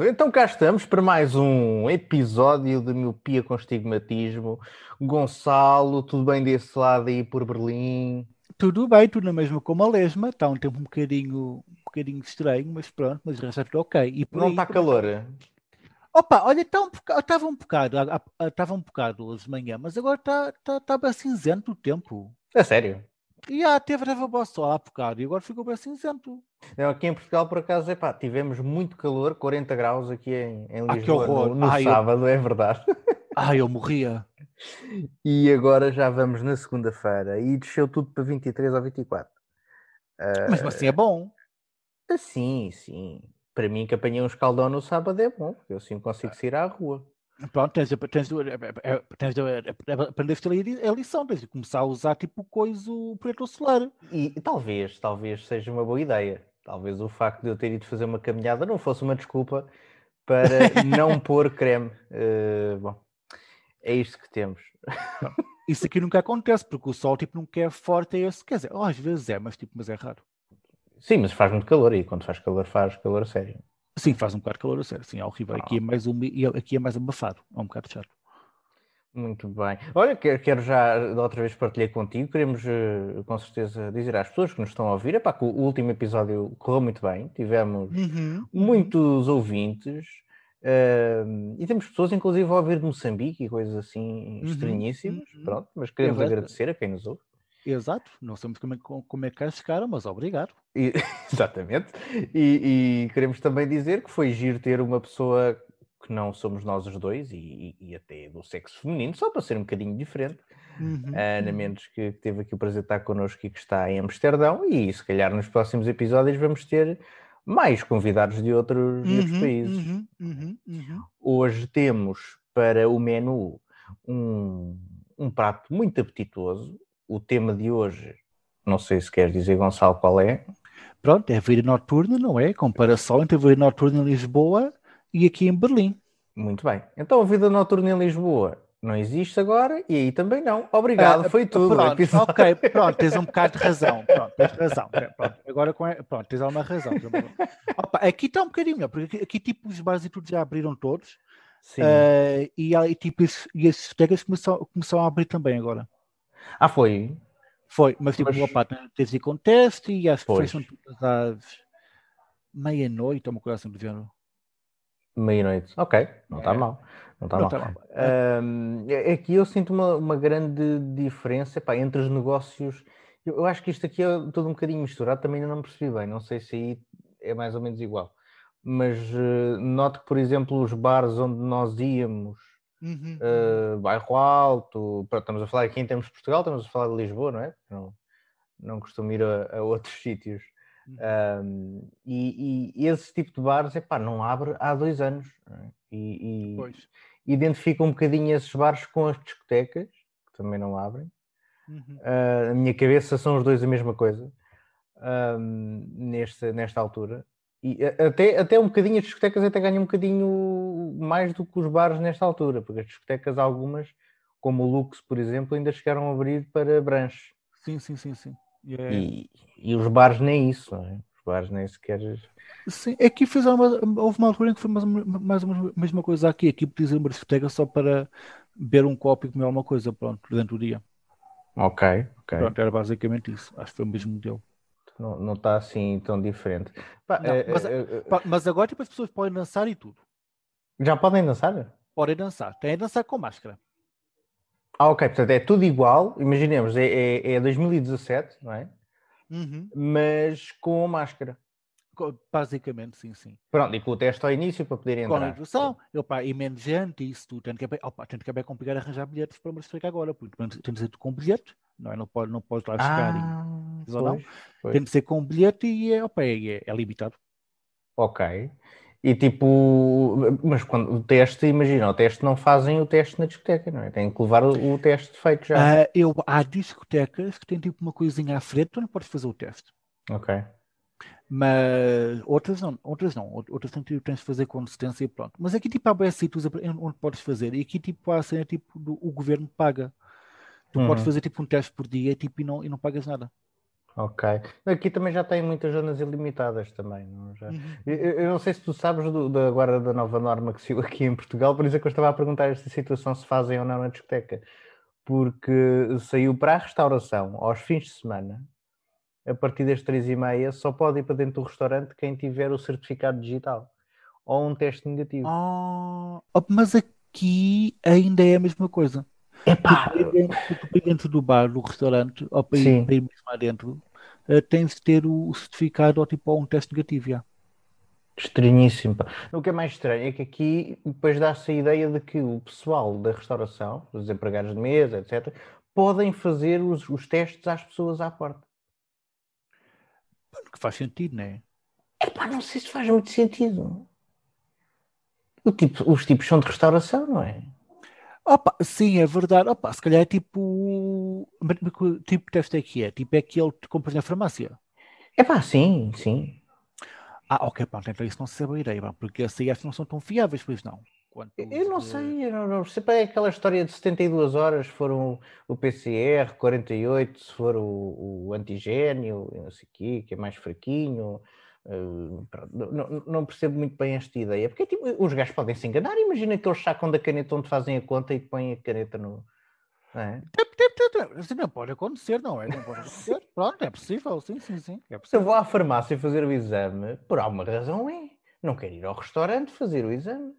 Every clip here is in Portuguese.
Então cá estamos para mais um episódio de Miopia com Estigmatismo. Gonçalo, tudo bem desse lado aí por Berlim? Tudo bem, tudo na mesma como a lesma. Está um tempo um bocadinho, um bocadinho estranho, mas pronto, mas está tudo ok. E Não está calor? Opa, olha, tá um, estava um bocado, estava um bocado hoje de manhã, mas agora está tá, tá bem cinzento o tempo. É sério? E ah, teve a sol há bocado e agora ficou bem cinzento. Não, aqui em Portugal, por acaso, epá, tivemos muito calor, 40 graus aqui em, em ah, Lisboa no, no Ai, sábado, eu... é verdade. Ai, eu morria. E agora já vamos na segunda-feira e desceu tudo para 23 ou 24. Uh... Mas assim é bom. Sim, sim. Para mim que apanhei um escaldão no sábado é bom, porque eu assim consigo sair à rua. Pronto, tens, tens, tens, tens aprendeste a lição, tens de começar a usar tipo coisa protetor solar. E talvez, talvez seja uma boa ideia. Talvez o facto de eu ter ido fazer uma caminhada não fosse uma desculpa para não pôr creme. Uh, bom, é isto que temos. Isso aqui nunca acontece, porque o sol tipo nunca é forte, é esse. Quer dizer, oh, às vezes é, mas tipo, mas é raro. Sim, mas faz muito calor e quando faz calor faz calor sério. Sim, faz um bocado de calor, sério. Sim, é horrível. Ah. Aqui é mais um, aqui é mais abafado, é um bocado chato. Muito bem. Olha, quero, quero já, da outra vez partilhei contigo, queremos uh, com certeza dizer às pessoas que nos estão a ouvir, epá, que o último episódio correu muito bem, tivemos uhum, uhum. muitos ouvintes, uh, e temos pessoas inclusive a ouvir de Moçambique e coisas assim uhum, estranhíssimas, uhum. pronto, mas queremos é agradecer a quem nos ouve. Exato, não sabemos como é, como é que é chegaram, mas obrigado. E, exatamente. E, e, queremos também dizer que foi giro ter uma pessoa que não somos nós os dois e, e até do sexo feminino, só para ser um bocadinho diferente. Uhum. A Ana uhum. Mendes, que teve aqui o prazer de estar connosco e que está em Amsterdão, e se calhar nos próximos episódios vamos ter mais convidados de outros, de outros uhum, países. Uhum, uhum, uhum, Hoje temos para o menu um, um prato muito apetitoso, o tema de hoje, não sei se quer dizer, Gonçalo, qual é? Pronto, é a vida noturna, não é? Comparação entre a vida noturna em Lisboa e aqui em Berlim. Muito bem. Então a vida noturna em Lisboa não existe agora e aí também não. Obrigado, ah, foi tudo. Pronto, ok, pronto, tens um bocado de razão. Pronto, tens razão. Pronto, agora com pronto, tens alguma razão. Opa, aqui está um bocadinho melhor, porque aqui, aqui, tipo os bares e tudo já abriram todos. Sim. Uh, e, e, tipo, e as discotecas começam a abrir também agora. Ah, foi? Foi, mas tipo, mas... opa, tens de ir com teste e as que são todas às meia-noite, ou uma coisa assim do género. Meia-noite, ok, não está é. mal. Não está mal. Tá mal. Um, aqui eu sinto uma, uma grande diferença pá, entre os negócios. Eu, eu, acho que isto aqui é todo um bocadinho misturado, também ainda não percebi bem. Não sei se aí é mais ou menos igual. Mas uh, noto que, por exemplo, os bares onde nós íamos Uhum. Uh, bairro Alto, pronto, estamos a falar aqui em termos de Portugal, estamos a falar de Lisboa, não é? Não, não costumo ir a, a outros sítios. Uhum. Um, e, e, esse tipo de bares, epá, não abre há dois anos. É? E, e identifica um bocadinho esses bares com as discotecas, que também não abrem. Uhum. Uh, na minha cabeça são os dois a mesma coisa, um, nesta, nesta altura. E até, até um bocadinho as discotecas até ganham um bocadinho mais do que os bares nesta altura, porque as discotecas, algumas, como o Lux, por exemplo, ainda chegaram a abrir para branches. Sim, sim, sim, sim. Yeah. E, e os bares nem isso, não é? Os bares nem sequer. Sim, aqui fez uma, houve uma altura em que foi mais, mais uma mesma coisa aqui. Aqui podia uma discoteca só para beber um copo e comer alguma coisa, pronto, durante o dia. Ok, ok. Pronto, era basicamente isso. Acho que foi o mesmo modelo não, não está assim tão diferente. Pá, não, é, mas, é, é, pá, mas, agora tipo, as pessoas podem dançar e tudo. Já podem dançar? Podem dançar. Tem a dançar com máscara. Ah, ok. Portanto, é tudo igual. Imaginemos, é, é, é 2017, não é? Uhum. Mas com máscara. Basicamente, sim, sim. Pronto, e com o teste ao início para poder entrar. Com a introdução, opa, e menos gente, isso tudo. Tem que, opa, tem que é complicar arranjar bilhetes para me explicar agora, porque tem de ser com bilhete, não é? Não pode, não pode lá chegar ah, e, pois, não. Pois. Tem de ser com bilhete e é, opa, é, é limitado. Ok. E tipo, mas quando o teste, imagina, o teste não fazem o teste na discoteca, não é? Tem que levar o, o teste feito já. Uh, eu, há discotecas que têm tipo uma coisinha à frente, tu não podes fazer o teste. Ok. Mas outras não, outras não, outras tens, tens de fazer com assistência e pronto. Mas aqui tipo há bem sítios onde podes fazer, e aqui tipo há a cena tipo do, o governo paga. Tu uhum. podes fazer tipo um teste por dia tipo, e, não, e não pagas nada. Ok. Aqui também já tem muitas zonas ilimitadas também. Não? Já... Uhum. Eu, eu, não sei se tu sabes do, do, agora da nova norma que saiu aqui em Portugal, por isso é que eu estava a perguntar esta situação se fazem ou não na discoteca. Porque saiu para a restauração aos fins de semana, a partir das três e meia, só pode ir para dentro do restaurante quem tiver o certificado digital ou um teste negativo. Oh, mas aqui ainda é a mesma coisa. Epá. Tu, dentro, dentro do bar, do restaurante, ou para ir, para ir mesmo lá dentro, uh, tens de ter o certificado ou tipo ou um teste negativo. Já. Estranhíssimo. O que é mais estranho é que aqui depois dá-se a ideia de que o pessoal da restauração, os empregados de mesa, etc., podem fazer os, os testes às pessoas à porta. Que faz sentido, não é? Epá, não sei se faz muito sentido. Tipo, os tipos são de restauração, não é? Opa, sim, é verdade. Opa, se calhar é tipo. Tipo de teste é que é? Tipo é aquele que compras na farmácia? É pá, sim, sim. Ah, ok, pronto, então isso não se sabe a ideia, porque as CIFs não são tão fiáveis, pois não. eu não sei, eu não, não sei. É aquela história de 72 horas, se for o, o PCR, 48, se for o, o antigênio, não sei o quê, que é mais fraquinho. Uh, não, não, percebo muito bem esta ideia, porque tipo, os gajos podem se enganar. Imagina que eles sacam da caneta onde fazem a conta e põem a caneta no. Não, é? Assim não pode acontecer, não é? Não pode acontecer. Pronto, é possível, sim, sim, sim. É Se eu vou à farmácia fazer o exame, por alguma razão é. Não quero ir ao restaurante fazer o exame.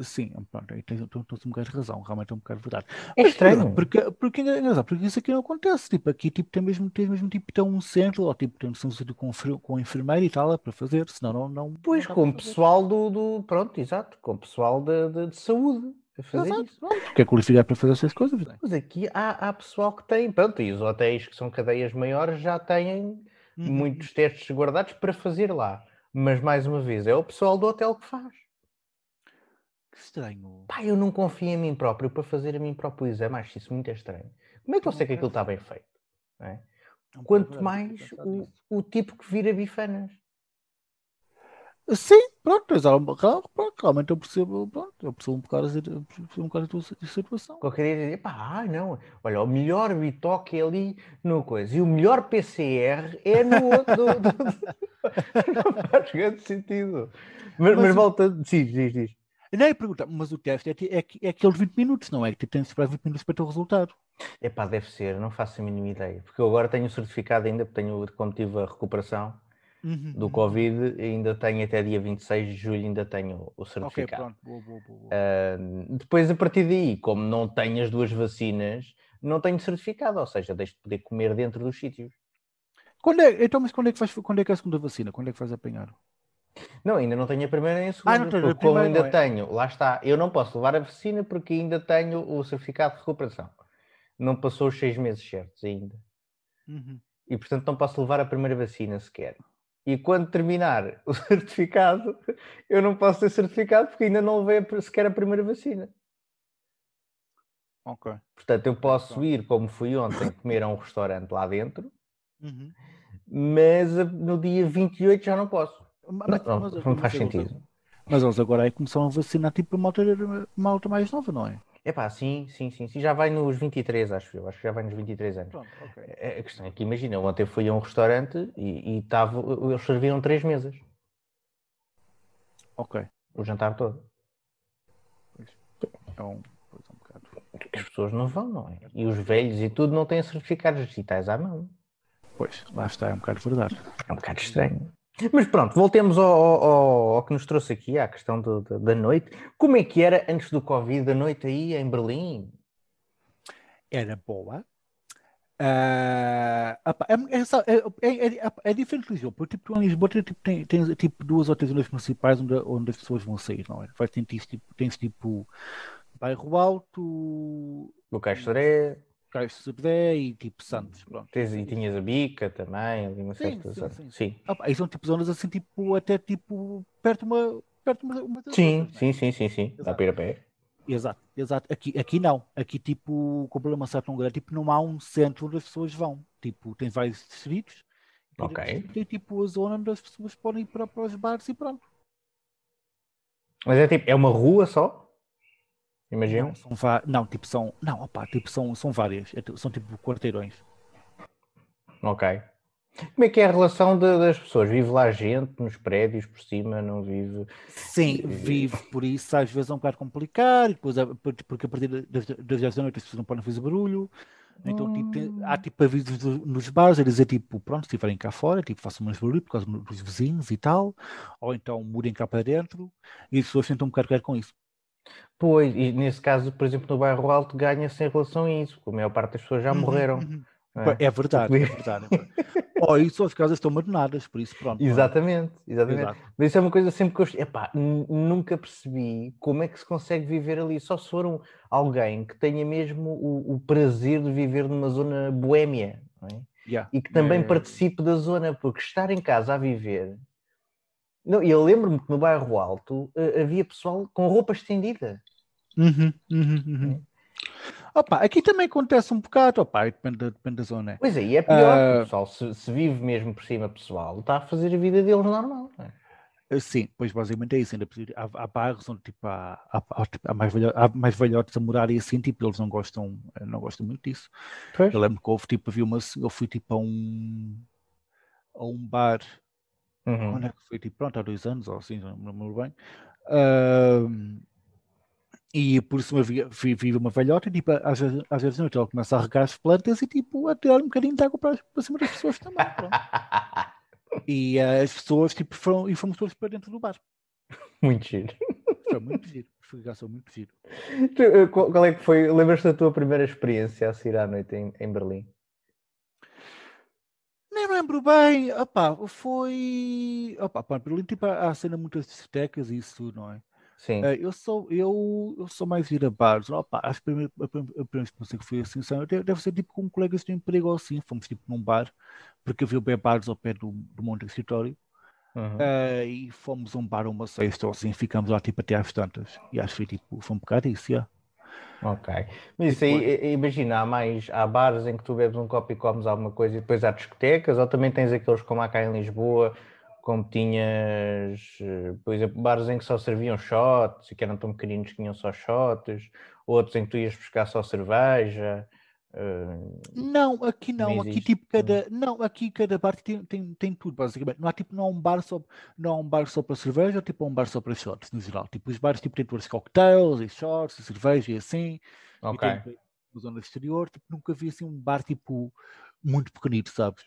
Sim, pronto, aí tens, tens um bocado de razão, realmente é um bocado de verdade. É Mas, estranho. Porque, porque, porque, porque isso aqui não acontece. Tipo, aqui tipo, tem mesmo, tem mesmo tipo, tem um centro, ou tipo, tem um centro com, com enfermeiro e tal, é para fazer, senão não. não pois, não com o pessoal do, do. Pronto, exato, com o pessoal de, de, de saúde. A fazer exato, isso. Pronto, porque é qualificado para fazer essas coisas. Não é? Mas aqui há, há pessoal que tem, pronto, e os hotéis que são cadeias maiores já têm uhum. muitos testes guardados para fazer lá. Mas mais uma vez, é o pessoal do hotel que faz. Que estranho. Pá, eu não confio em mim próprio para fazer a mim próprio exame. Acho isso muito estranho. Como é que eu sei que aquilo está bem feito? É? Quanto mais o, o, tipo que vira bifanas. Sim, pronto, realmente eu percebo, pronto, eu percebo um bocado, percebo um bocado a tua situação. Qualquer dia dizer, pá, não, olha, o melhor bitoque é ali no coisa, e o melhor PCR é no outro. não faz grande sentido. Mas, mas, mas volta, diz, diz, diz. Não é perguntar, mas o teste é, é, é aquele de 20 minutos, não é? Que tens de esperar 20 minutos para ter o resultado. É pá, deve ser, não faço a mínima ideia. Porque eu agora tenho o certificado ainda, porque tenho, como tive a recuperação uhum, do uhum. Covid, ainda tenho até dia 26 de julho, ainda tenho o certificado. Boa, boa, boa. Uh, depois, a partir daí, como não tenho as duas vacinas, não tenho certificado, ou seja, deixo de poder comer dentro dos sítios. Quando é, então, mas quando é que faz, quando é que é a segunda vacina? Quando é que vais apanhar? Não, ainda não tenho a primeira nem a segunda. Ah, não tenho, como ainda é. tenho, lá está, eu não posso levar a vacina porque ainda tenho o certificado de recuperação. Não passou os seis meses certos ainda. Uhum. E portanto não posso levar a primeira vacina sequer. E quando terminar o certificado, eu não posso ter certificado porque ainda não levei sequer a primeira vacina. Ok. Portanto, eu posso ir, como fui ontem, comer a um restaurante lá dentro, uhum. mas no dia 28 já não posso. Mas, não, mas, não faz sentido. Mas eles agora aí começaram a vacinar tipo uma alta, uma mais nova, não é? É pá, sim, sim, sim, sim. Já vai nos 23, acho eu. Acho que já vai nos 23 anos. Pronto, okay. É, a questão é que imagina, ontem fui a um restaurante e, e tava, eles serviram três mesas. Ok. O jantar todo. É um, é um bocado. As pessoas não vão, não é? E os velhos e tudo não têm certificados digitais à mão. Pois, lá está, é um bocado verdade. É um bocado estranho. Mas pronto, voltemos ao, ao, ao, que nos trouxe aqui, à questão do, da, da noite. Como é que era antes do Covid a noite aí em Berlim? Era boa. Uh, é, é, é, é, diferente de Lisboa, porque tipo, em Lisboa tem, tipo, tem, tem tipo, duas ou três zonas municipais onde, onde as pessoas vão sair, não é? Vai, tem, tipo, tens tipo Bairro Alto, do Caixoré, Caixo Zebedé e tipo Santos. Pronto. Tens, e tinhas a bica também, ali uma sim, certa sim, sim. sim. Ah, aí são tipo zonas assim, tipo, até tipo, perto uma. Perto uma, uma sim, outras, sim, sim, sim, sim, Dá para ir a pé. Exato, exato. Aqui, aqui não. Aqui, tipo, com o problema certo tão grande, tipo, não há um centro onde as pessoas vão. Tipo, tem vários distritos. Ok. Tem tipo a zona onde as pessoas podem ir para, para os bares e pronto. Mas é tipo, é uma rua só? Imagina? Não, são não, tipo são, não, opa, tipo são, são várias, é são tipo quarteirões. Ok. Como é que é a relação de, das pessoas? Vive lá gente nos prédios por cima, não vive? Sim, vive, por isso às vezes é um bocado complicado, depois, porque a partir das 10 da noite as pessoas não podem fazer barulho. Então tipo, tem, há tipo avisos nos bares a dizer tipo, pronto, se estiverem cá fora, tipo, façam mais barulho por causa dos vizinhos e tal, ou então mudem cá para dentro, e as pessoas tentam um bocado com isso. Pois, e nesse caso, por exemplo, no bairro alto ganha-se em relação a isso, porque a maior parte das pessoas já uhum, morreram. Uhum. É? é? verdade, é verdade. É verdade. oh, e só as casas estão abandonadas, por isso pronto. Exatamente, exatamente. Exato. Mas isso é uma coisa sempre que eu epá, nunca percebi como é que se consegue viver ali. Só se for um, alguém que tenha mesmo o, o, prazer de viver numa zona boémia é? yeah. e que também é... participe da zona, porque estar em casa a viver. Não, eu lembro-me que no bairro Alto uh, havia pessoal com roupa estendida. Uhum, uhum, uhum. Opa, aqui também acontece um bocado, opa, depende, depende da zona. Pois é, e é pior, uh, pessoal, se, se, vive mesmo por cima pessoal, está a fazer a vida deles normal. É? Sim, pois basicamente é isso. Ainda há, há bairros onde tipo, há, há, há, mais velhotes, há mais velhotes a morar e assim, tipo, eles não gostam, não gostam muito disso. Pois. Eu lembro que houve, tipo, havia uma, eu fui tipo a um, a um bar, uhum. onde é que foi? Tipo, pronto, há dois anos ou assim, não me lembro bem. Uh, e por isso vive uma velhota e tipo, às vezes, às vezes noite ela começa a regar as plantas e tipo, a tirar um bocadinho de água para, para cima das pessoas também. e uh, as pessoas tipo, foram, e fomos todos para dentro do bar. Muito giro. Foi muito giro. Foi muito giro. Eh, qual, qual é que foi? Lembras-te da tua primeira experiência a sair à noite em, em Berlim? Nem lembro bem. Opa, foi. Opa, pá, Berlim tipo, há, cena muitas discotecas e isso, não é? Sim. Uh, eu, sou, eu, eu sou mais ir a bares. Opa, acho que a primeira, a primeira experiência que fui assim, deve, deve ser tipo com colegas de emprego ou assim. Fomos tipo num bar, porque havia bem bares ao pé do, do monte escritório. Uhum. Uh, e fomos a um bar uma sexta ou assim, ficamos lá tipo até às tantas. E acho que foi tipo, foi um bocado isso, yeah. Ok. Mas isso aí, imagina, há mais, há bares em que tu bebes um copo e comes alguma coisa e depois há discotecas, ou também tens aqueles como há cá em Lisboa, como tinhas, eh, por exemplo, bares em que só serviam shots e que eram tão pequeninos que tinham só shots, outros em que tu ias buscar só cerveja. Uh, não, aqui não, aqui tipo cada, não, aqui cada bar tem, tem, tem tudo basicamente. Não há tipo não há um bar só, não há um bar só para cerveja, ou tipo um bar só para shots no geral. Tipo os bares tipo têm todos cocktails e shots e cerveja e assim. Ok. E tem, na zona exterior, tipo, nunca vi assim um bar tipo muito pequenito, sabes?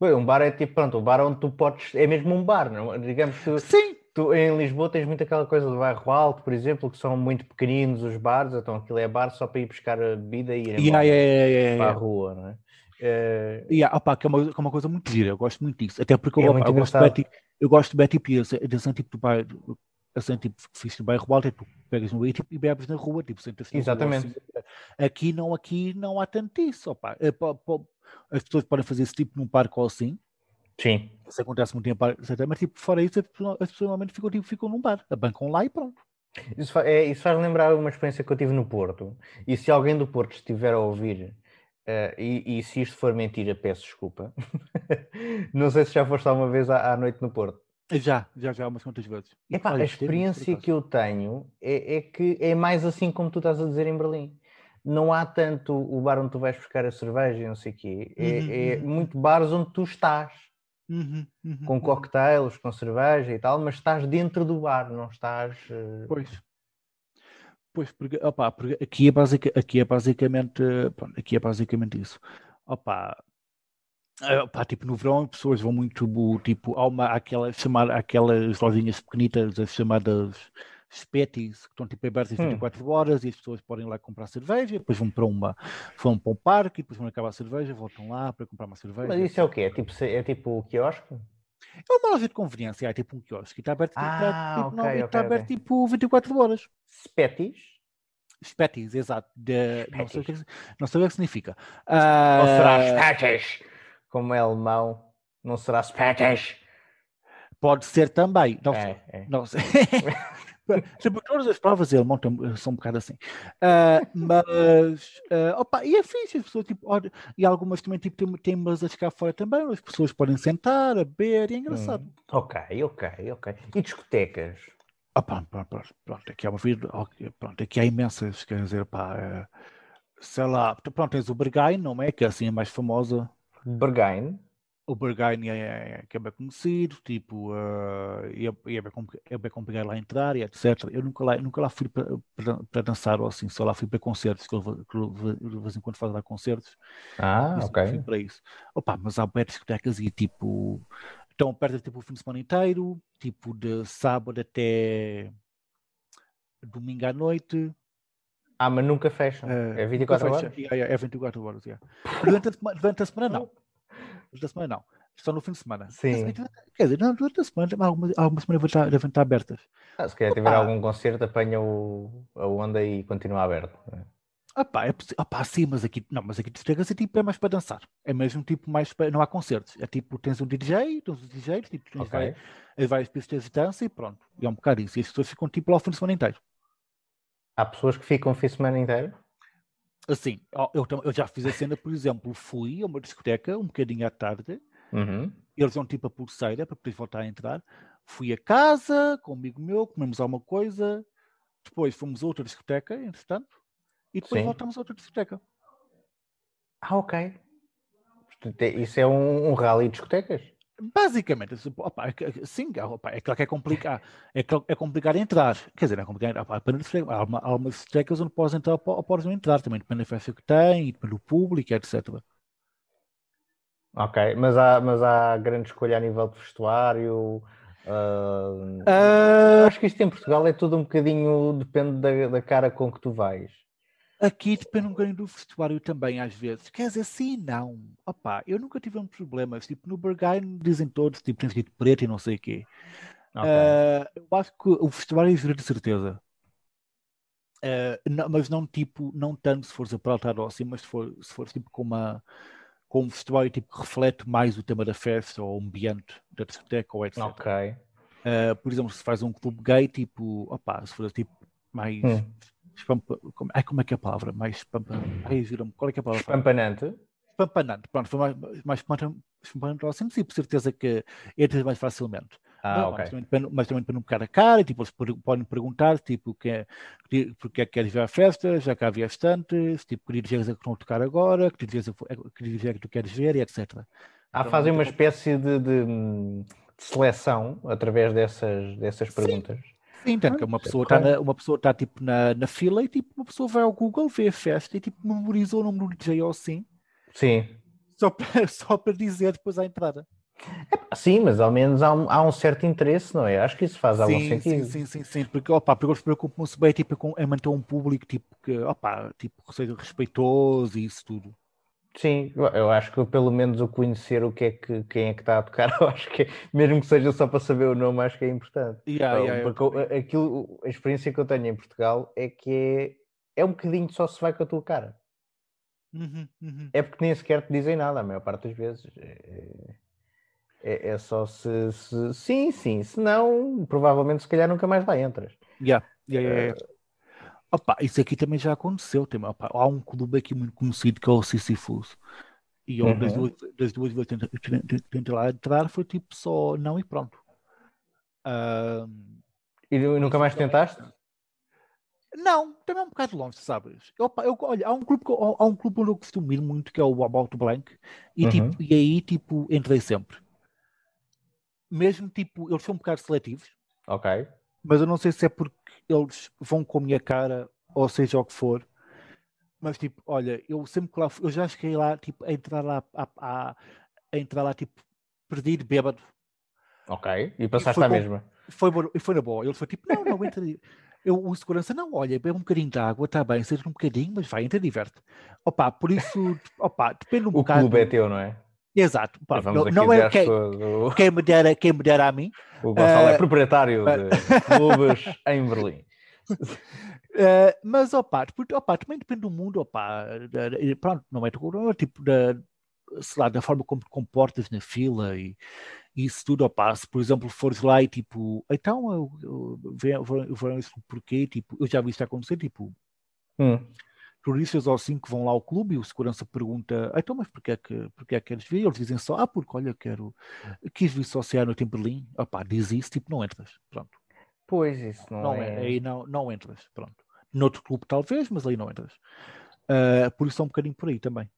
Um bar é tipo, pronto, o bar onde tu podes, é mesmo um bar, não? digamos que Sim. Tu em Lisboa tens muito aquela coisa do bairro alto, por exemplo, que são muito pequeninos os bares, então aquilo é bar só para ir buscar a bebida e ir yeah, yeah, yeah, para a rua, não é? Uh... Yeah, opa, que, é uma, que é uma coisa muito gira, eu gosto muito disso, até porque é eu, opa, eu, gosto de Betty, eu gosto de Betty Pierce, desse tipo do bairro, assim, tipo, fiz no bairro alto, é tu pegas no tipo, e bebes na rua, tipo, sentas Exatamente. Rua, assim. Aqui não, aqui não há tanto isso, opa. É, as pessoas podem fazer esse tipo num parque ou assim. Sim. Isso acontece muito em parques, mas tipo, fora isso, as pessoas normalmente ficam, tipo, ficam num bar, bancam lá e pronto. Isso, faz, é, isso faz lembrar uma experiência que eu tive no Porto. E se alguém do Porto estiver a ouvir, uh, e, e, se isto for mentira, peço desculpa. não sei se já foste alguma vez à, à noite no Porto. Já, já, já, umas quantas vezes. Epá, a experiência que eu tenho é, é, que é mais assim como tu estás a dizer em Berlim não há tanto o bar onde tu vais buscar a cerveja e não sei o quê. É, uhum, é uhum. muito bares onde tu estás. Uhum, uhum, com uhum. cocktails, com cerveja e tal, mas estás dentro do bar, não estás. Uh... Pois. Pois, porque, opa, porque aqui, é basic, aqui é basicamente pronto, aqui é basicamente isso. Opa, eh, opa, tipo, no verão as pessoas vão muito tipo, há uma, aquela, chamar, aquelas lojinhas pequenitas, as chamadas spetis, que estão tipo abertas 24 hum. horas e as pessoas podem ir lá comprar cerveja, depois vão para uma vão para um parque, depois vão acabar a cerveja, voltam lá para comprar uma cerveja. Mas isso é o quê? É tipo, é tipo o quiosque? É uma loja de conveniência, é tipo um quiosque, está aberto, ah, está, tipo, okay, não, okay, está aberto okay. tipo 24 horas. Spetis? Spetis, exato. De, não, sei o que, é não sei o que é significa. Uh... Ou será Spetis? Como é alemão, não será Spetis? Pode ser também. Não é, sei. É. Não sei. Tipo, todas as provas ele monta, são um bocado assim. Uh, mas, uh, opa, e é fixe, as pessoas, tipo, olha, e algumas também, tipo, tem, tem mesas cá fora também, as pessoas podem sentar, a beber, e é engraçado. Hum, ok, ok, ok. E discotecas? Opa, pronto, pronto, aqui há uma vida, pronto, aqui há imensas, quer dizer, pá, uh, sei lá, pronto, tens o Bergain, não é? Que é assim a mais famosa. Bergain? O Berghain é, é, é bem conhecido, tipo, uh, é, é, bem, é bem complicado lá entrar e etc. Eu nunca lá, nunca lá fui para, dançar ou assim, só lá fui para concertos, que eu, de vez em quando faço lá concertos. Ah, ok. Fui para isso. Opa, mas há betas discotecas e tipo, estão perto tipo, o fim de semana inteiro, tipo de sábado até domingo à noite. Ah, mas nunca fecham. Uh, é 24 horas? É, é 24 horas, yeah. durante, a, durante a semana não. Durante a semana não. Só no fim de semana. Sim. Quer dizer, não, durante a semana, algumas, algumas semanas devem estar, devem estar abertas. Ah, se tiver ah. algum concerto, apanha o, a onda e continua aberto. Ah pá, é ah pá, sim, mas aqui, não, mas aqui discotecas é tipo, é mais para dançar. É mesmo tipo mais para, não há concertos. É tipo, tens um DJ, tens um DJ, tipo, tens okay. várias, várias pistas de dança e pronto. E é um bocado isso. E as pessoas ficam tipo lá o fim de semana inteiro. Há pessoas que ficam o fim de semana inteiro? Assim, eu, eu já fiz a cena, por exemplo, fui a uma discoteca um bocadinho à tarde, uhum. eles dão tipo a pulseira para poder voltar a entrar. Fui a casa com um amigo meu, comemos alguma coisa, depois fomos a outra discoteca, entretanto, e depois Sim. voltamos a outra discoteca. Ah, ok. Isso é um, um rally de discotecas? Basicamente, opa, é sim, opa, é claro que é complicado, é, é complicado entrar. Quer dizer, é complicado. Opa, há, uma, há umas onde podes entrar ou podes não entrar, também depende da festa que tem, depende do público, etc. Ok, mas há, mas há grande escolha a nível de vestuário. Uh, uh, acho que isto em Portugal é tudo um bocadinho, depende da, da cara com que tu vais. Aqui depende um bocadinho do vestuário também, às vezes. Quer dizer, sim não. Opa, eu nunca tive um problema. Tipo, no Berghain dizem todos, tipo, tem escrito preto e não sei o quê. Okay. Uh, eu acho que o vestuário é de certeza. Uh, não, mas não tipo, não tanto se fores a altar ou assim, mas se for, se for tipo com uma com um vestuário tipo, que reflete mais o tema da festa ou o ambiente da discoteca ou etc. Ok. Uh, por exemplo, se faz um clube gay, tipo, opa, se for tipo mais hum espampa, como, ai, como é que é a palavra? Mais espampa, ai, juro qual é que é a palavra? Espampanante. Espampanante, pronto, foi mais, mais espampanante, assim, sim, por certeza que entras mais facilmente. Ah, não, okay. mas, também para, não pegar a cara, tipo, eles podem perguntar, tipo, que é, porque é que queres ver a festa, já cá havia antes, tipo, que DJs é que vão tocar agora, que DJs é, que, é que tu queres ver, e etc. Ah, então, fazem uma espécie de, de, de, seleção através dessas, dessas perguntas. Sim. Sim, tanto que uma pessoa está uma pessoa está tipo na, na fila e tipo uma pessoa vai ao Google, vê a festa e tipo memoriza o nome do DJ ou sim. Sim. Só para, só para dizer depois à entrada. sim, mas ao menos há um, há um, certo interesse, não é? Acho que isso faz sim, algum sentido. Sim, sim, sim, sim. Porque, opa, porque eles preocupam-se bem tipo, com, em manter um público tipo, que, opa, tipo, seja respeitoso e isso tudo. Sim, eu acho que pelo menos o conhecer o que é que quem é que está a tocar, eu acho que mesmo que seja só para saber o nome, acho que é importante. Yeah, então, yeah, porque aquilo, a experiência que eu tenho em Portugal é que é, é um bocadinho só se vai com a tua cara. Uhum, uhum. É porque nem sequer te dizem nada, a maior parte das vezes. É, é, é só se, se, Sim, sim, se não, provavelmente se calhar nunca mais lá entras. Yeah, yeah, yeah, uh, Opa, isso aqui também já aconteceu. Tem, opa, há um clube aqui muito conhecido que é o Sisyphus. E eu, uhum. das, duas, das duas vezes que tentei lá entrar, foi tipo só não e pronto. Uh, e nunca mais tentaste? Não, também é um bocado longe, sabes? Eu, eu, olha, há um clube, há um clube onde eu costumo ir muito que é o About Blank e, uhum. tipo, e aí tipo entrei sempre. Mesmo tipo, eles são um bocado seletivos. Ok. Mas eu não sei se é porque eles vão com a minha cara, ou seja o que for. Mas tipo, olha, eu sempre que lá eu já cheguei lá, tipo, a entrar lá, a, a, a entrar lá, tipo, perdido, bêbado. Ok, e passaste e à mesma. Foi, foi na boa. Ele foi tipo, não, não, entra. Eu, o segurança, não, olha, bebe um bocadinho de água, está bem, seja um bocadinho, mas vai, entra, diverte. Opa, por isso, opa, depende um o bocado. O clube é teu, não é? Exato. Pá, não, não é quem, quem, me dera, quem me dera a mim. O Gonçalo uh, é proprietário de clubes em Berlim. Uh, mas, opa, opa, também depende do mundo, opa, pronto, não é tipo da, sei lá, da forma como te comportas na fila e, e isso tudo, opa, se por exemplo fores lá e tipo, então eu isso porquê, tipo, eu já vi isto acontecer, tipo, hum turistas ou assim que vão lá ao clube e o segurança pergunta, ah, então, mas porquê é que, porquê é que queres vir? Eles dizem só, ah, porque olha, quero, quis vir só à noite em Berlim. Opá, diz isso, tipo, não entras, pronto. Pois, isso não, não é... Aí não, não entras, pronto. Noutro clube talvez, mas aí não entras. Uh, por isso é um bocadinho por aí também.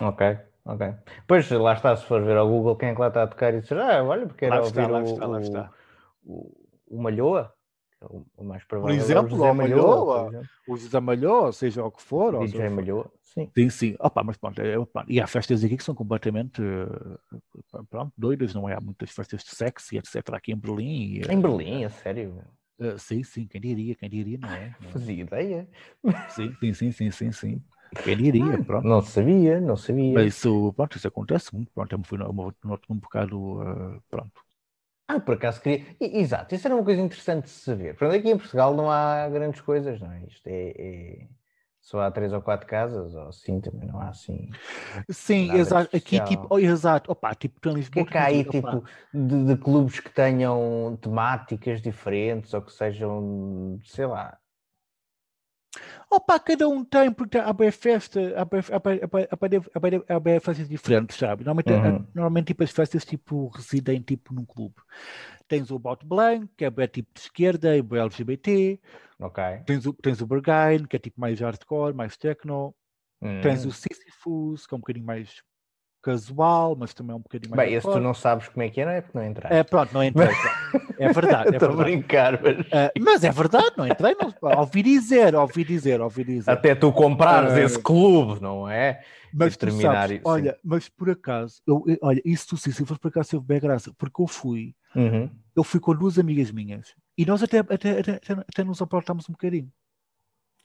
Ok, ok. Pois lá está, se for ver ao Google quem é que lá está a tocar e dizer, ah, olha, porque era lá ouvir está, o, lá está, lá está. o, o Malhoa, é o mais provável. Por exemplo, é o Malhoa, o José Malhoa, seja o que for. O DJ Malhoa, sim. Sim, sim. Opa, mas pronto, é, e há festas aqui que são completamente pronto, doidas, não é? Há muitas festas de sexo e etc. aqui em Berlim. E, em Berlim, a sério? Uh, sim, sim, quem diria, quem diria, não é? Não Fazia ideia. Sim, sim, sim, sim, sim, sim. Quem diria, pronto. Não sabia, não sabia. Mas isso, pronto, isso acontece muito, pronto, é um, um bocado, uh, pronto. Ah, por acaso queria. Exato, isso era uma coisa interessante de saber. Pronto, aqui em Portugal não há grandes coisas, não é? Isto é, é só há três ou quatro casas, ou assim, também não há assim. Sim, exato. Aqui, tipo, oh, exato. Opa, tipo, em Lisboa. Que é que há aí, tipo, de, de, clubes que tenham temáticas diferentes ou que sejam, sei lá. Opa, cada um tem, porque há bem festa, há bem festas diferentes, sabe? Normalmente, uhum. normalmente tipo, as festas tipo, residem tipo num clube. Tens o Bout Blanc, que é bem tipo de esquerda e bem LGBT. Ok. Tens o, tens o Berghain, que é tipo mais hardcore, mais techno. Uhum. Tens o Sisyphus, que é um bocadinho mais casual, mas também é um bocadinho mais. Bem, esse tu não sabes como é que é, não é? Porque não entraste. É, pronto, não entrei. É verdade. É Estou a brincar, mas. Uh, mas é verdade, não entrei. Não, ouvi dizer, ouvi dizer, ouvi dizer. Até tu comprares uh, esse clube, não é? Mas tu sabes, olha, mas por acaso, eu, olha, isso tu sim, se for por acaso teve bem graça, porque eu fui, uhum. eu fui com duas amigas minhas e nós até, até, até, até, até nos aportámos um bocadinho.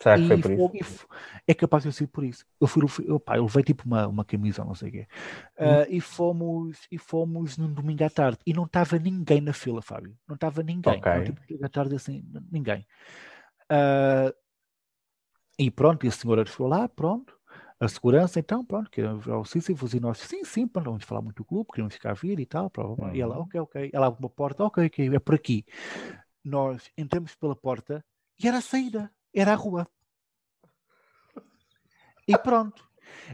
Será que foi por isso? é capaz de ser por isso. Eu fui, eu, pá, eu levei tipo uma, uma camisa, não sei o quê. Uh, e, fomos, e fomos num domingo à tarde. E não estava ninguém na fila, Fábio. Não estava ninguém. Okay. Não, tipo, à tarde assim, ninguém. Uh, e pronto, e a senhora chegou lá, pronto. A segurança, então, pronto, que era o Sísifos e nós, sim, sim, pronto, vamos falar muito do clube, queremos ficar a vir e tal. Uhum. E ela, ok, ok. Ela abre uma porta, ok, ok, é por aqui. Nós entramos pela porta e era a saída era a rua. E pronto.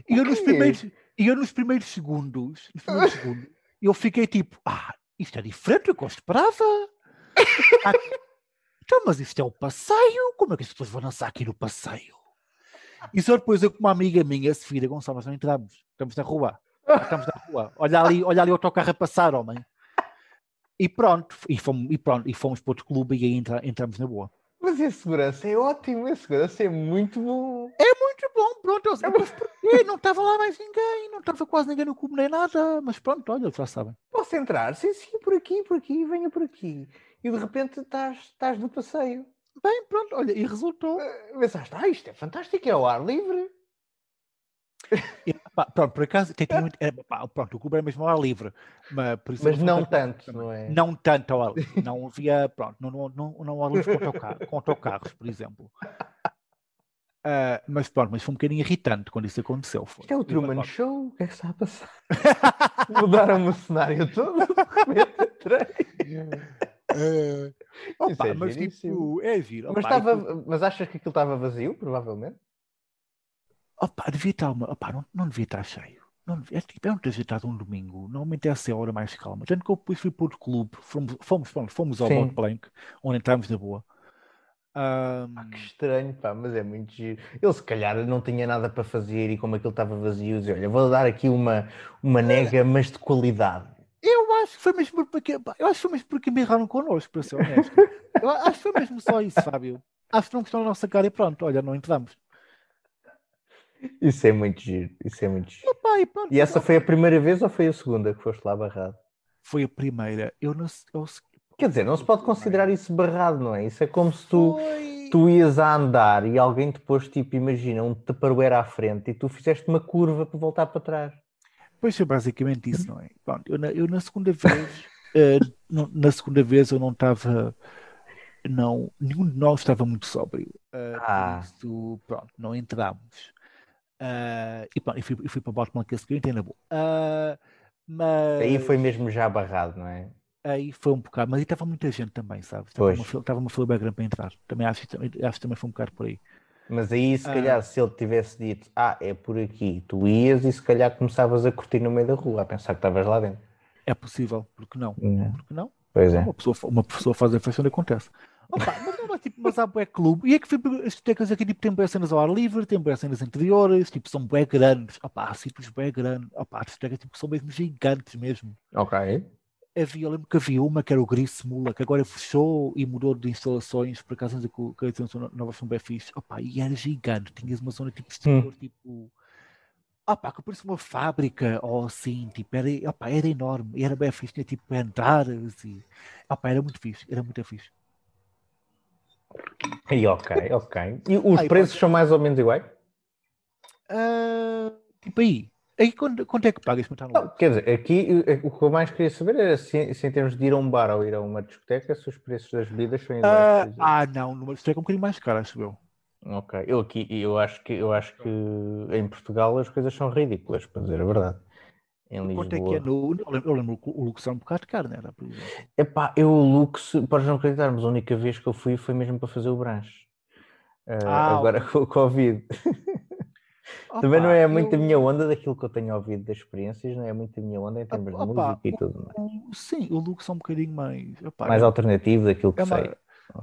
E eu, nos primeiros, e eu nos primeiros segundos, nos primeiros segundos, eu fiquei tipo, ah, isto é diferente do que eu esperava. Ah, então, mas isto é o passeio? Como é que as pessoas vão dançar aqui no passeio? E só depois eu com uma amiga minha, Sefira Gonçalves, não entramos. Estamos na rua. Estamos na rua. Olha ali, olha ali o autocarro a passar, homem. E pronto. E fomos, e pronto, e fomos para outro clube e aí entra, entramos na boa. Mas a segurança é ótimo, a segurança é muito bom. É muito bom, pronto. É mas porquê? Não estava lá mais ninguém, não estava quase ninguém no cubo nem nada, mas pronto, olha, já sabem. Posso entrar? Sim, sim, por aqui, por aqui, venha por aqui. E de repente estás, estás no passeio. Bem, pronto, olha, e resultou. Uh, pensaste, ah, isto é fantástico, é ao ar livre. E, pá, pronto, por acaso, tem, tem muito, é, pá, pronto, o Cuba é mesmo ao ar livre, mas, por mas não tanto, não é? Não tanto ao ar livre, não havia, pronto, não, não, não, não ao ar livre com, autocarro, com autocarros, por exemplo. Uh, mas pronto, mas foi um bocadinho irritante quando isso aconteceu. Foi. Isto é o Truman Show? O que é que está a passar? Mudaram o cenário todo? Uh, opa, é mas tipo, é giro. Mas, estava, mas achas que aquilo estava vazio, provavelmente? Opa, devia estar uma. Opa, não, não devia estar cheio. Não, é, tipo, é um ter um domingo. Normalmente é essa hora mais calma. Tanto que eu depois fui para outro clube. Fomos, fomos, fomos, fomos ao Mont Blanc, onde entramos na boa. Um... Ah, que estranho, pá, mas é muito giro. Ele se calhar não tinha nada para fazer e como aquilo estava vazio, dizia, olha, vou dar aqui uma, uma nega, mas de qualidade. Eu acho que foi mesmo porque, eu acho que foi mesmo porque me erraram connosco, para ser honesto. eu acho que foi mesmo só isso, Fábio. Acho que não gostou da nossa cara e pronto, olha, não entramos. Isso é muito giro, isso é muito giro. Opa, e, pronto, e essa foi a primeira vez ou foi a segunda que foste lá barrado? Foi a primeira. Eu não eu... Quer dizer, não se pode considerar isso barrado, não é? Isso é como se tu, foi... tu ias a andar e alguém te pôs, tipo, imagina, um taparoeiro à frente e tu fizeste uma curva para voltar para trás. Pois foi basicamente isso, não é? Bom, eu, na, eu na segunda vez, uh, na segunda vez eu não estava não, nenhum de nós estava muito sóbrio. Uh, ah. isso, pronto, não entramos. Uh, e pronto, eu fui, eu fui para Baltimore que a seguir, na boa. Uh, mas... Aí foi mesmo já barrado, não é? Aí foi um bocado, mas aí estava muita gente também, sabes? Estava uma, estava uma fila bem grande para entrar. Também acho, acho que também foi um bocado por aí. Mas aí, se calhar, uh, se ele tivesse dito, ah, é por aqui, tu ias e se calhar começavas a curtir no meio da rua, a pensar que estavas lá dentro. É possível, porque não? Não. Porque não? Pois é. Uma pessoa, uma pessoa faz a festa acontece. Opa, mas, mas, tipo, mas há bué clube. E é que as discotecas aqui tipo, têm bué cenas ao ar livre, têm bué cenas interiores, tipo, são bué grandes. Opá, há sítios bué grandes. Opá, as discotecas tipo, são mesmo gigantes mesmo. Ok. Havia, eu lembro que havia uma que era o Gris Mula, que agora fechou e mudou de instalações, por acaso que a instalação nova são bem fixe. Opá, e era gigante, tinhas uma zona tipo exterior, hum. tipo opa, que parecia uma fábrica ou assim, tipo, era, opa, era enorme, e era bem fixe, tinha tipo andares e opa, era muito fixe, era muito fixe. E ok, ok. E os preços pode... são mais ou menos iguais? Uh, tipo aí. Aí quanto, quanto é que pagas para estar no Quer dizer, aqui o que eu mais queria saber era se, se, em termos de ir a um bar ou ir a uma discoteca, se os preços das bebidas são iguais. Uh, ah, não, numa discoteca é um bocadinho mais caro, acho eu. Ok, eu aqui eu acho que eu acho que em Portugal as coisas são ridículas, para dizer a verdade. Em Lisboa. Quanto é que é no. Eu lembro, que o Lux é um bocado caro, não era? Por exemplo. Epá, eu o Lux, podes não acreditar, mas a única vez que eu fui foi mesmo para fazer o branche. Uh, ah, agora com o Covid. Opa, Também não é muito eu... a minha onda daquilo que eu tenho ouvido das experiências, não é muito a minha onda em termos opa, de música e tudo mais. Sim, o Lux é um bocadinho mais. Opa, mais é, alternativo daquilo que é sei.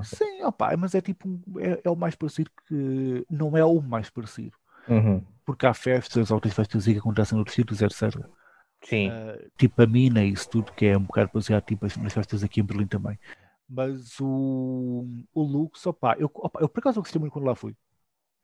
Sim, opa, mas é tipo é, é, o mais parecido que não é o mais parecido. Uhum. Porque há festas, outras festas que acontecem noutros sítios, etc. Sim. Uh, tipo a mina e isso tudo, que é um bocado baseado tipo, nas festas aqui em Berlim também. Mas o, o Lux, opa, eu, opa, eu por acaso gostei muito quando lá fui.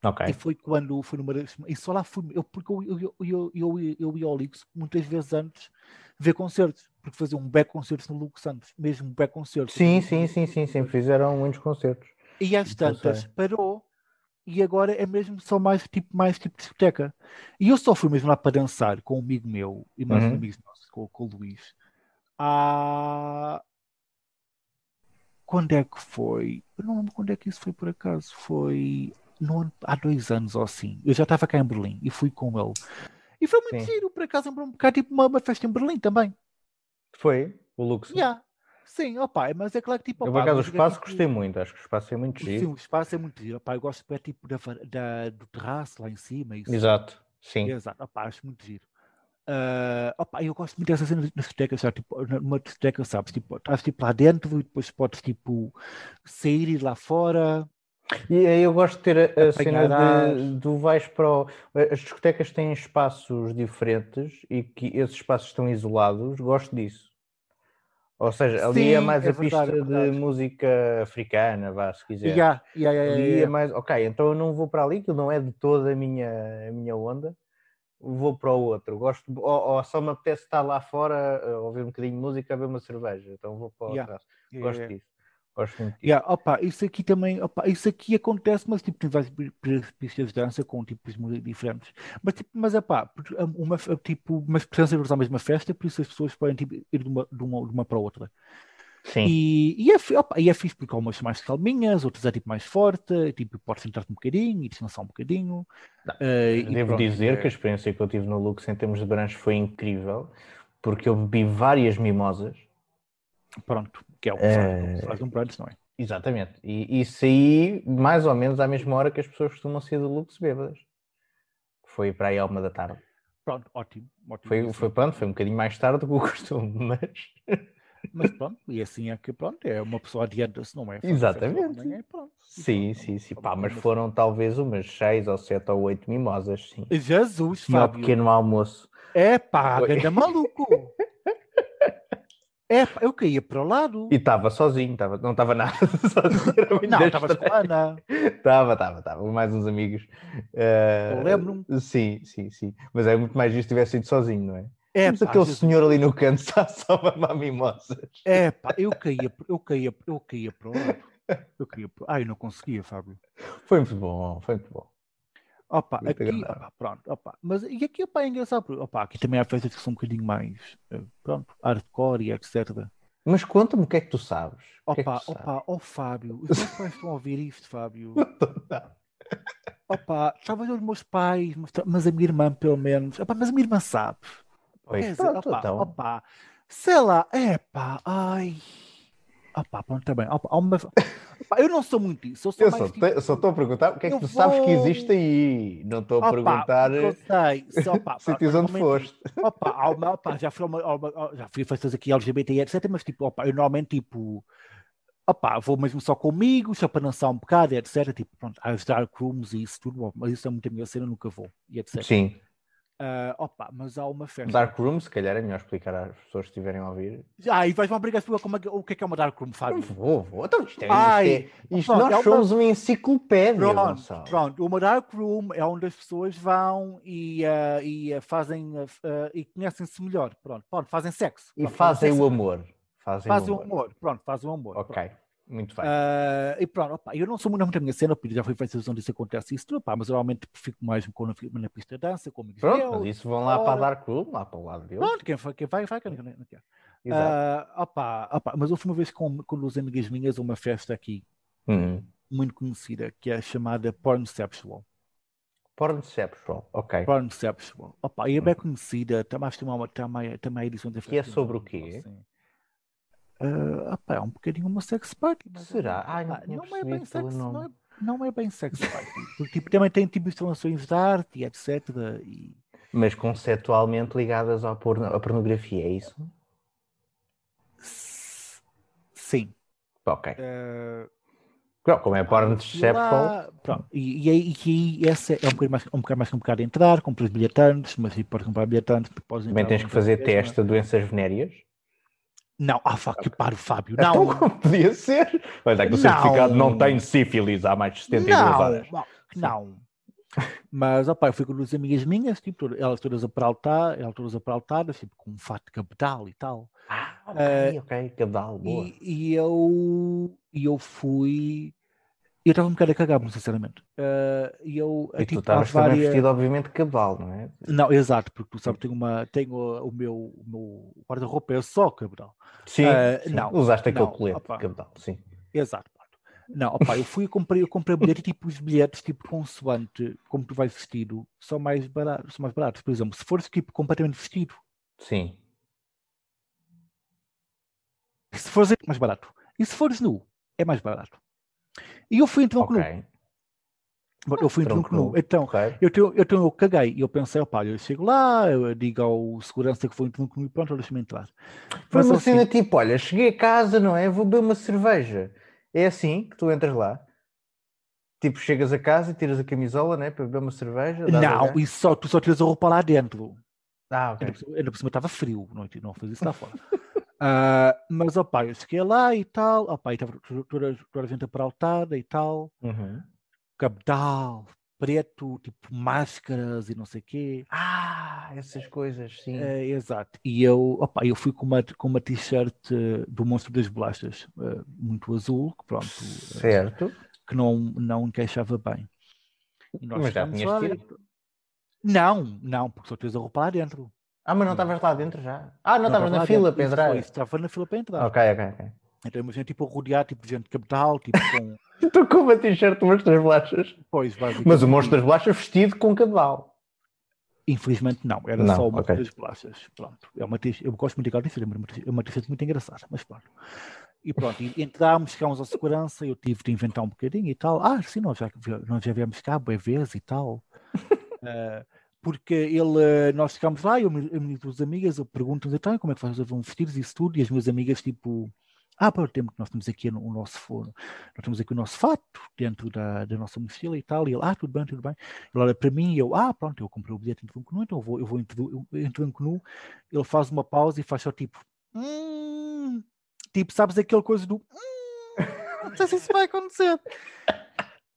Okay. E foi quando fui numa. E só lá fui. Eu, porque eu, eu, eu, eu, eu ia ao Lux muitas vezes antes ver concertos porque faziam um back concerto no Lucas Santos, mesmo um back concerto. Sim, sim, sim, sim, sempre fizeram muitos concertos. E às tantas parou e agora é mesmo só mais tipo, mais tipo discoteca. E eu só fui mesmo lá para dançar com um amigo meu e mais uhum. um amigo nosso, com, com o Luís. Ah, quando é que foi? Eu não lembro quando é que isso foi por acaso. Foi no, há dois anos ou assim. Eu já estava cá em Berlim e fui com ele. E foi muito Sim. giro, por acaso, um bocado tipo uma, uma festa em Berlim também. Foi, o Luxo. Yeah. Sim, opa, mas é claro que tipo. Eu, por acaso, o espaço tipo, gostei muito, acho que o espaço é muito giro. Sim, o espaço é muito giro. Opa, eu gosto é, tipo da, da, do terraço lá em cima. Isso. Exato, sim. Exato, opa, acho muito giro. Uh, opa, eu gosto muito dessa cena na discoteca, sabe? Tipo, numa discoteca, sabes? Tipo, estás tipo lá dentro e depois podes tipo sair e ir lá fora. E aí eu gosto de ter a, a cena de, do vais para o... As discotecas têm espaços diferentes e que esses espaços estão isolados, gosto disso. Ou seja, ali Sim, é mais é a verdade, pista é de música africana, vá, se quiser. Yeah, yeah, yeah, ali é mais, ok, então eu não vou para ali, que não é de toda a minha, a minha onda, vou para o outro. Gosto, ou, ou só me apetece estar lá fora, ouvir um bocadinho de música, ver uma cerveja, então vou para o outro. Gosto disso. Gosto muito. Yeah, opa, isso aqui também, opa, isso aqui acontece, mas tipo, tem várias pistas de dança com tipos diferentes. Mas, tipo, mas opa, uma, tipo, mas precisam a mesma festa, por isso as pessoas podem tipo, ir de uma, de, uma, de uma para outra. Sim. E, e, é, opa, e é fixe porque algumas são mais calminhas, outras é tipo mais forte, tipo, podes sentar-te um bocadinho e descansar um bocadinho. Uh, Devo dizer que a experiência que eu tive no Lux em termos de branche foi incrível, porque eu bebi várias mimosas. Pronto, que é o que é... faz um brunch, não é? Exatamente. E isso aí, mais ou menos à mesma hora que as pessoas costumam sair do Lux bêbadas. Foi para aí à uma da tarde. Pronto, ótimo. ótimo foi, foi, pronto, foi um bocadinho mais tarde do que o costume, mas... Mas pronto, e assim é que pronto, é uma pessoa adianta-se, não é? Exatamente. Manhã, pronto, sim, sim, sim. Pá, mas foram talvez umas seis ou sete ou oito mimosas, sim. Jesus, Fábio. Um pequeno almoço. É pá, anda maluco. É, eu caía para o lado. E estava sozinho, tava, não estava nada sozinho. Não, estava com a Ana. Estava, estava, estava, mais uns amigos. Uh, eu lembro-me. Sim, sim, sim. Mas é muito mais justo se tivesse ido sozinho, não é? É, Temos aquele Jesus. senhor ali no canto está só a mamar mimosas. É, pá, eu caía, eu caía, eu caía para o lado. Eu caía para... Ai, não conseguia, Fábio. Foi muito bom, foi muito bom. Opa, aqui, opa, pronto, opa. Mas e aqui opa, é engraçado, porque opa, aqui também há festas que são um bocadinho mais, eh, pronto, hardcore e etc. Mas conta-me o que é que tu sabes. Opa, que é que opa, ó oh, Fábio, os meus pais estão a ouvir isto, Fábio. opa, talvez os meus pais, mas a minha irmã pelo menos. Opa, mas a minha irmã sabe. Pois, Quer pronto, dizer, opa, então. opa, sei lá, é pá, ai. Opa, pronto, também. Opa, uma... Opa, eu não sou muito isso. Eu, sou eu só, tipo... estou a perguntar o que é que tu vou... sabes que existe aí. Não estou a opa, perguntar eu sei. Só, opa, sítios onde foste. Opa, uma, opa, já, fui uma, uma, já fui festas aqui LGBT, etc. Mas tipo, opa, eu normalmente tipo. opá, vou mesmo só comigo, só para dançar um bocado, etc. Tipo, pronto, as dark rooms e isso tudo, mas isso é muito a minha cena, nunca vou, e etc. Sim. Uh, opa, mas há uma festa. Dark Room, se calhar é melhor explicar às pessoas que estiverem a ouvir. Ah, e vais-me obrigar a explicar como é, o que é, que é uma Dark Room, Fábio? Vou, vou. Então, isto é, Ai, isto é, isto pronto, nós é somos uma, enciclopédia, pronto, Pronto, uma Dark Room é onde as pessoas vão e, uh, e uh, fazem uh, e conhecem-se melhor. Pronto, pronto, fazem sexo. E fazem o amor. Fazem, fazem o amor. amor. Pronto, fazem o amor. Ok. Pronto. Muito bem. Uh, e pronto, opa, eu não sou muito a minha cena, já foi feita onde isso acontece isso opa, mas normalmente fico mais com na, na pista de dança, com amigos Pronto, mas isso vão lá para dar clube, lá para o lado deles. Pronto, quem, vai, quem vai, vai, quem não, não quer. Exato. Uh, opa, opa, mas houve uma vez com, com duas amigas minhas uma festa aqui, uhum. muito conhecida, que é chamada Pornceptual. Pornceptual, ok. Pornceptual. Opa, e é bem uhum. conhecida, também acho que tem uma, a edição da. Que é sobre o quê? Assim. Uh, opa, é um bocadinho uma sex party. Será? Ai, não, não, é bem sex, não, é, não é bem sex party. Porque, tipo, também tem tipo instalações de arte e etc. E... Mas conceptualmente ligadas ao porno, à pornografia, é isso? Sim. Ok. Uh... Pronto, como é porno de Pronto, e, e, e, e essa é um bocadinho mais, um bocado mais complicado de entrar, compras bilhetantes, mas se podes comprar bilhetantes, podes Também tens que fazer teste de doenças venéreas. Não, ah, fuck, okay. paro, Fábio. Não. Então, como podia ser? Mas é que o não. certificado não tem sífilis há mais de 72 não, horas. Não. Mas, opa, eu fui com duas amigas minhas, tipo, elas todas apraltadas, elas todas apraltadas, tipo, com um fato de capital e tal. Ah, ok, uh, ok, cabedal, boa. E, e, eu, e eu fui eu estava um bocado a cagar, sinceramente. Uh, e eu, e tipo, tu estavas várias... também vestido, obviamente, de cabedal, não é? Não, exato, porque tu sabes, tenho, uma, tenho o meu, o meu guarda-roupa é só cabedal. Sim, uh, sim. não. Usaste aquele não, colete opa, de cabedal, sim. Exato. Não, opa, eu fui e comprei, eu comprei bilhete, tipo, os bilhetes, tipo, consoante como tu vais vestido, são mais baratos, são mais baratos. Por exemplo, se fores, tipo, completamente vestido. Sim. Se fores, é mais barato. E se fores nu, é mais barato. E eu fui em tronco okay. nu. Eu fui em tronco nu. Então, okay. eu, tenho, eu, tenho, eu caguei. E eu pensei, opá, eu chego lá, eu digo ao segurança que foi em tronco nu e pronto, deixa-me entrar. Foi uma assim, cena tipo, olha, cheguei a casa, não é? Vou beber uma cerveja. É assim que tu entras lá? Tipo, chegas a casa e tiras a camisola, né? Para beber uma cerveja? Não, isso só, tu só tiras a roupa lá dentro. Ah, ok. Ainda por cima estava frio, não, não fazia isso lá fora. Uh, mas, opá, eu cheguei lá e tal, opá, e estava toda, a gente aparaltada e tal, uhum. cabedal, preto, tipo máscaras e não sei o quê. Ah, essas coisas, sim. Uh, exato. E eu, opa, eu fui com uma, com uma t-shirt uh, do Monstro das Bolachas, uh, muito azul, que pronto. Certo. que não, não encaixava bem. Mas já tinhas tirado? Não, não, porque só tens a roupa lá dentro. Ah, mas não estavas lá dentro já? Ah, não estavas na fila para entrar? Estava na fila para entrar. Ok, ok, ok. Então imagina tipo rodear tipo gente de capital, tipo com. Estou com uma t-shirt do Monstro das Bolachas. Pois, Mas o Monstro das Bolachas vestido com cabedal. Infelizmente não, era não, só o Monstro okay. das Bolachas. Pronto. É uma eu gosto muito daquela t-shirt, é uma t-shirt muito engraçada, mas pronto. E pronto, e entramos, chegámos à segurança, eu tive de inventar um bocadinho e tal. Ah, sim, nós já, nós já viemos cá, boa vez e tal. uh, porque ele, nós ficámos lá, eu, e as amigas, eu pergunto-nos então, como é que vocês vão vestir isso tudo, e as minhas amigas, tipo, ah, para o tempo que nós temos aqui o nosso forno, nós temos aqui o nosso fato dentro da, da nossa mochila e tal, e ele, ah, tudo bem, tudo bem. Ele olha para mim e eu, ah, pronto, eu comprei o bilhete em Nu, então eu vou, eu vou em Tronco Nu, ele faz uma pausa e faz só tipo, hum, tipo, sabes aquele coisa do, hum, não sei se isso vai acontecer.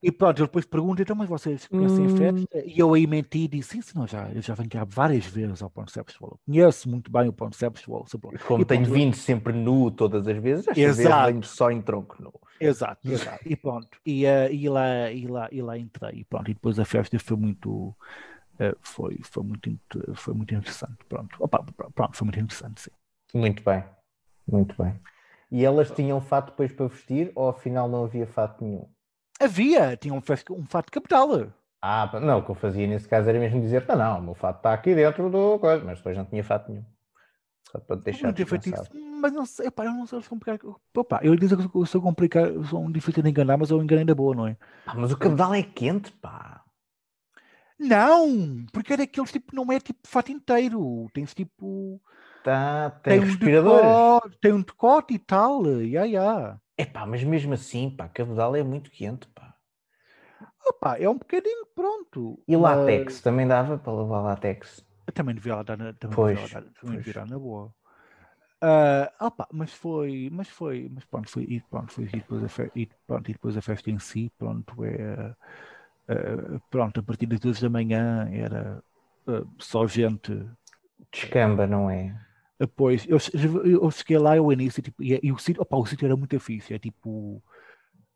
E pronto, ele depois pergunta, então, mas vocês conhecem hum. a festa? E eu aí menti e disse, sim, senão já, eu já venho cá várias vezes ao Conceptual. Conheço muito bem o Conceptual. Como e, tenho pronto, vindo sempre nu todas as vezes, esta exato. vez venho só em tronco nu. Exato, exato. E pronto, e, uh, e, lá, e, lá, e lá entrei. E pronto, e depois a festa foi muito... Uh, foi, foi, muito, foi muito interessante. Pronto. Opa, pronto, foi muito interessante, sim. Muito bem, muito bem. E elas tinham fato depois para vestir ou afinal não havia fato nenhum? Havia, tinha um, um fato de capital. Ah, não, o que eu fazia nesse caso era mesmo dizer, não, não, o meu fato está aqui dentro do coisa, mas depois não tinha fato nenhum. Só para deixar de Mas não sei, pá, eu não sei se complicar. Opa, eu digo que eu sou complicado, eu sou um difícil de enganar, mas eu enganei da boa, não é? Mas o cabedal é quente, pá. Não, porque é daqueles tipo, não é tipo fato inteiro, tens tipo. Tá, tem, tem respiradores. Um decote, tem um decote e tal, ia, yeah, ia. Yeah. É pá, mas mesmo assim, pá, Cabedal é muito quente, pá. Opa, é um bocadinho pronto. E látex, mas... também dava para levar látex. Eu também devia lá dar na, também pois, devia dar, também devia na boa. Uh, opa, mas foi, mas foi, mas pronto, foi, e pronto, foi e depois a festa, e, pronto, e depois a festa em si, pronto, é, uh, pronto, a partir das duas da manhã era uh, só gente. Descamba, não é? Depois, eu, eu cheguei lá ao início tipo, e, e o sítio, opa, o sítio era muito fixe, é tipo,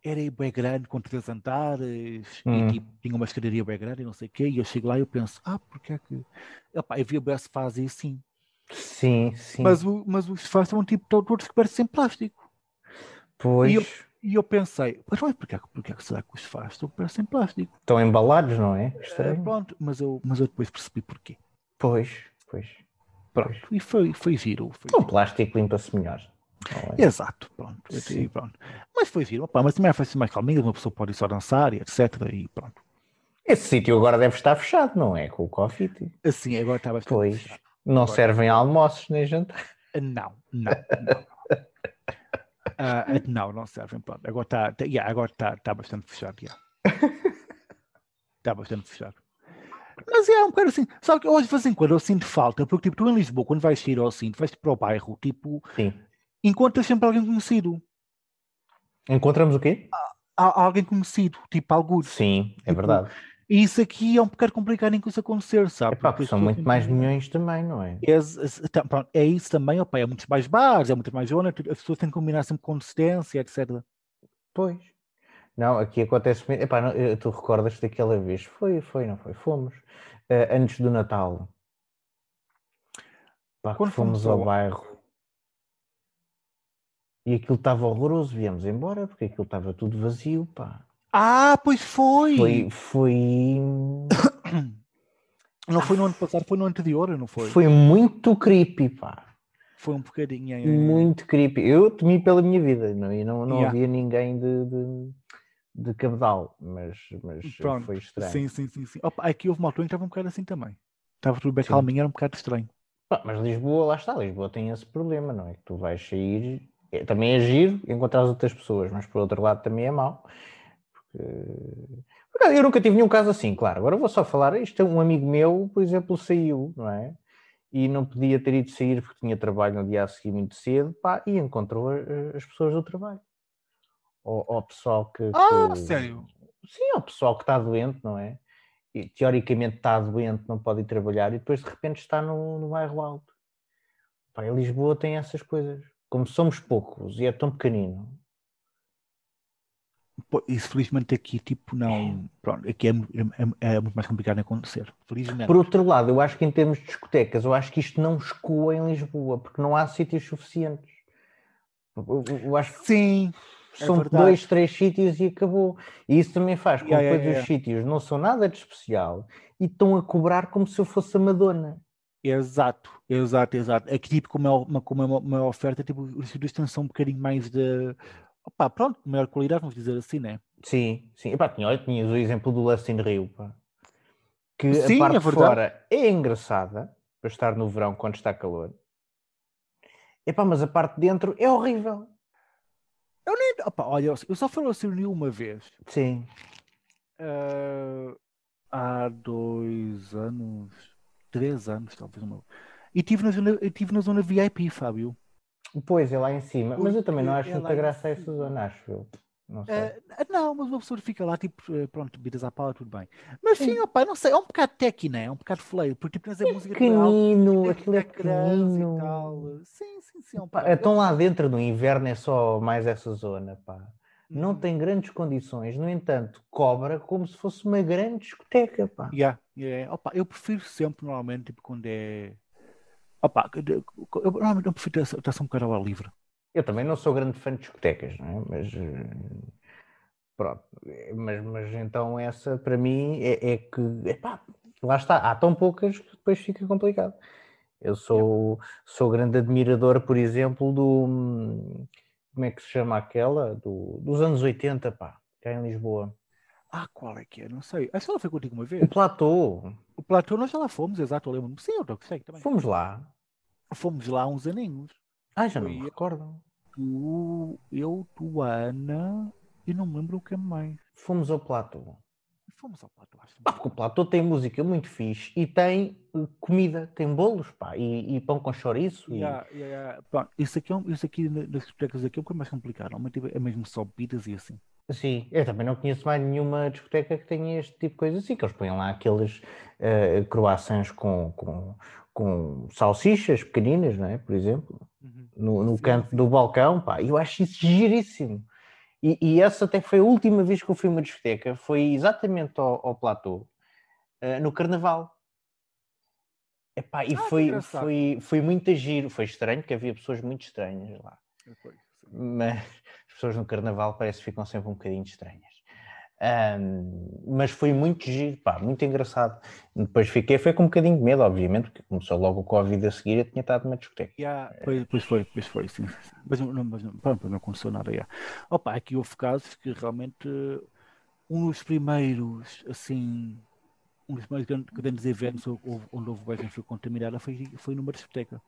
era bem grande, com três andares, hum. e tipo, tinha uma escadaria bem grande e não sei o quê, e eu chego lá e eu penso, ah, porque é que. Opa, havia bem fase assim. Sim, sim. Mas, o, mas os sofás são tipo todos que parecem plástico. Pois. E eu, e eu pensei, mas não é porque, porque é que será que os sofás estão parecem plástico? Estão embalados, não é? Estranho. É, pronto, mas eu, mas eu depois percebi porquê. Pois, pois. Pronto, e foi, foi giro. Foi o plástico limpa-se melhor. É? Exato, pronto, e pronto. Mas foi giro, opa, mas também foi assim mais calminho, uma pessoa pode só dançar e etc. E pronto. Esse sítio agora deve estar fechado, não é? Com o Covid. Assim, agora está bastante pois. fechado. Não Agora, servem almoços nem jantar? Não, não. Não, uh, não, não servem. Pronto. Agora está tá, yeah, agora tá, tá bastante fechado. Está yeah. bastante fechado. Mas é um bocado assim. Sabe que hoje, de vez em quando, eu sinto falta, porque tipo, tu em Lisboa, quando vais sair ao cinto, vais para o bairro, tipo, Sim. encontras sempre alguém conhecido. Encontramos o quê? alguém conhecido, tipo algo. Sim, é tipo, verdade. E isso aqui é um bocado complicado em que isso acontecer, sabe? Epá, porque são muito mais milhões também, não é? É, é, é isso também, opa, é muitos mais bares, é muito mais zona, as pessoas têm que combinar sempre com distância, etc. Pois. Não, aqui acontece. Epá, não, tu recordas daquela vez? Foi, foi, não foi? Fomos uh, antes do Natal. Pá, Quando fomos, fomos ao bairro e aquilo estava horroroso, viemos embora porque aquilo estava tudo vazio, pá. Ah, pois foi! Foi. foi... Não foi no ano passado, foi no anterior, não foi? Foi muito creepy, pá. Foi um bocadinho. É... Muito creepy. Eu temi pela minha vida não, e não, não yeah. havia ninguém de, de, de cabedal, mas, mas Pronto. foi estranho. Sim, sim, sim. sim. Opa, aqui houve uma altura em que estava um bocado assim também. Estava tudo bem sim. calminho, era um bocado estranho. Pá, mas Lisboa, lá está, Lisboa tem esse problema, não é? Que tu vais sair, é, também é giro encontrar as outras pessoas, mas por outro lado também é mau eu nunca tive nenhum caso assim, claro. Agora vou só falar, isto é um amigo meu, por exemplo, saiu, não é? E não podia ter ido sair porque tinha trabalho no dia a seguir muito cedo, pá, e encontrou as pessoas do trabalho. Ou, o pessoal que, Ah, que... sério? Sim, o pessoal que está doente, não é? E, teoricamente está doente, não pode ir trabalhar e depois de repente está no, no bairro alto. Pá, em Lisboa tem essas coisas. Como somos poucos e é tão pequenino, isso felizmente aqui tipo não pronto, aqui é, é, é, muito mais complicado de acontecer felizmente. por outro lado eu acho que em termos de discotecas eu acho que isto não escoa em Lisboa porque não há sítios suficientes eu, eu acho que sim é são dois, três sítios e acabou e isso também faz com yeah, que yeah, yeah. os sítios não são nada de especial e estão a cobrar como se eu fosse a Madonna Exato, exato, exato. Aqui, tipo, como é uma, como é uma, uma oferta, tipo, os sítios são um bocadinho mais de Opa, pronto, maior qualidade, vamos dizer assim, né? Sim, sim. Epá, tinha, olha, tinhas o exemplo do Lust in Rio, pá. Que sim, a parte é de fora é engraçada para estar no verão quando está calor. Epá, mas a parte de dentro é horrível. Eu nem. Opa, olha, eu só fui ao Rio uma vez. Sim. Uh, há dois anos, três anos, talvez. Uma... E estive na, zona, tive na zona VIP, Fábio. Pois, é lá em cima. Mas eu também não acho é muita graça a essa zona, acho eu. Não, sei. Uh, não, mas uma pessoa fica lá, tipo, eh, pronto, bebidas à pala, tudo bem. Mas sim, sim opa, não sei, é um bocado techy, né? É um bocado fleio, porque tipo, tens a é música pequenino, aquilo é pequenino. Sim, sim, sim. É pá, então lá dentro no inverno é só mais essa zona, pá. Não uhum. tem grandes condições, no entanto, cobra como se fosse uma grande discoteca, pá. Yeah, yeah. Opa, eu prefiro sempre, normalmente, tipo, quando é Opa, eu normalmente não prefiro estar só um bocado ao ar livre. Eu também não sou grande fã de discotecas, não é? Mas eh, pronto, mas, mas então essa para mim é, é que epá, lá está, há tão poucas que depois fica complicado. Eu sou, sou grande admirador, por exemplo, do como é que se chama aquela? Do, dos anos 80, pá, cá em Lisboa. Ah, qual é que é? Não sei. Essa ela foi contigo uma vez? O Platô. O Platô nós já lá fomos, exato, eu lembro-me. Sim, eu sei também. Fomos lá. Fomos lá uns aninhos. Ah, já não me recordo. Tu, eu, tu, Ana, e não me lembro o que é mais. Fomos ao Platô. Fomos ao Platô, acho. Ah, porque o Platô tem música muito fixe e tem eh, comida, tem bolos, pá, e, e pão com chouriço. E... yeah, yeah. Pá, isso aqui, é isso aqui das discotecas aqui é um bocado mais complicado. Normalmente é mesmo só bebidas e assim. Sim, eu também não conheço mais nenhuma discoteca que tenha este tipo de coisa assim, que eles põem lá aqueles uh, croissants com, com, com salsichas pequeninas, não é? Por exemplo, uhum. no, no sim, canto sim. do balcão, pá, eu acho isso giríssimo. E, e, essa até foi a última vez que eu fui a uma discoteca, foi exatamente ao, ao platô, uh, no Carnaval. Epá, e ah, foi, foi, foi muito giro, foi estranho, porque havia pessoas muito estranhas lá. Mas as pessoas no Carnaval parece que ficam sempre um bocadinho estranhas. Um, mas foi muito giro, pá, muito engraçado. Depois fiquei, foi com um bocadinho de medo, obviamente, porque começou logo o Covid a seguir e eu tinha estado numa discoteca. Yeah, pois, pois foi, pois foi, sim. Mas não, mas não, pronto, não aconteceu nada. Yeah. Opa, aqui houve casos que realmente um dos primeiros, assim, um dos mais grandes, grandes eventos onde houve bem foi contaminada foi, foi numa discoteca.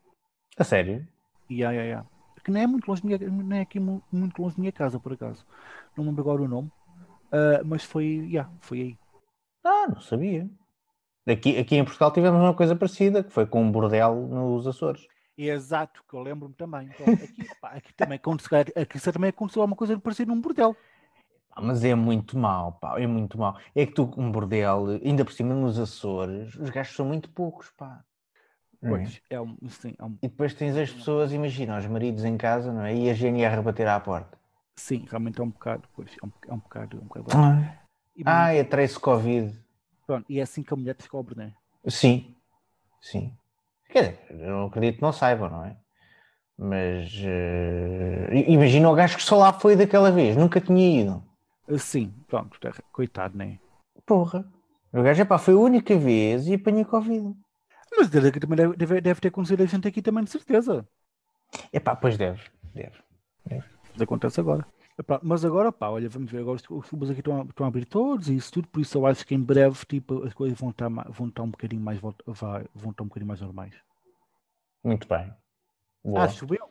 A sério? Yeah, yeah, yeah. Que nem é muito longe, minha, nem é aqui muito longe da minha casa, por acaso. Não me lembro agora o nome Uh, mas foi, yeah, foi aí. Ah, não sabia. Aqui, aqui em Portugal tivemos uma coisa parecida, que foi com um bordel nos Açores. Exato, que eu lembro-me também. Então, aqui, aqui, também aconteceu, aqui também aconteceu alguma coisa parecida num bordel. mas é muito mal, pá, é muito mal. É que tu, um bordel, ainda por cima nos Açores, os gastos são muito poucos, pá. Pois, é? é um, sim, é um... E depois tens as pessoas, imagina, os maridos em casa, não é? E a GNR bater à porta. Sim, realmente é um bocado, pois, é um, é um bocado, é um bocado. Ah, ah é trace Covid. Pronto, e é assim que a mulher descobre, não é? Sim, sim. Quer dizer, eu não acredito que não saibam, não é? Mas uh, imagina o gajo que só lá foi daquela vez, nunca tinha ido. Eh, sim, pronto, coitado, não é? Porra. O gajo, é pá, foi a única vez e apanhei Covid. Mas deve, deve, deve ter acontecido a gente aqui também, de certeza. É pá, pois deve, deve. Deve acontece agora. Mas agora, pá, olha, vamos ver, agora os clubes aqui estão a, estão a abrir todos e isso tudo, por isso eu acho que em breve, tipo, as coisas vão estar, vão estar um bocadinho mais, vão estar um bocadinho mais normais. Muito bem. Boa. Acho eu.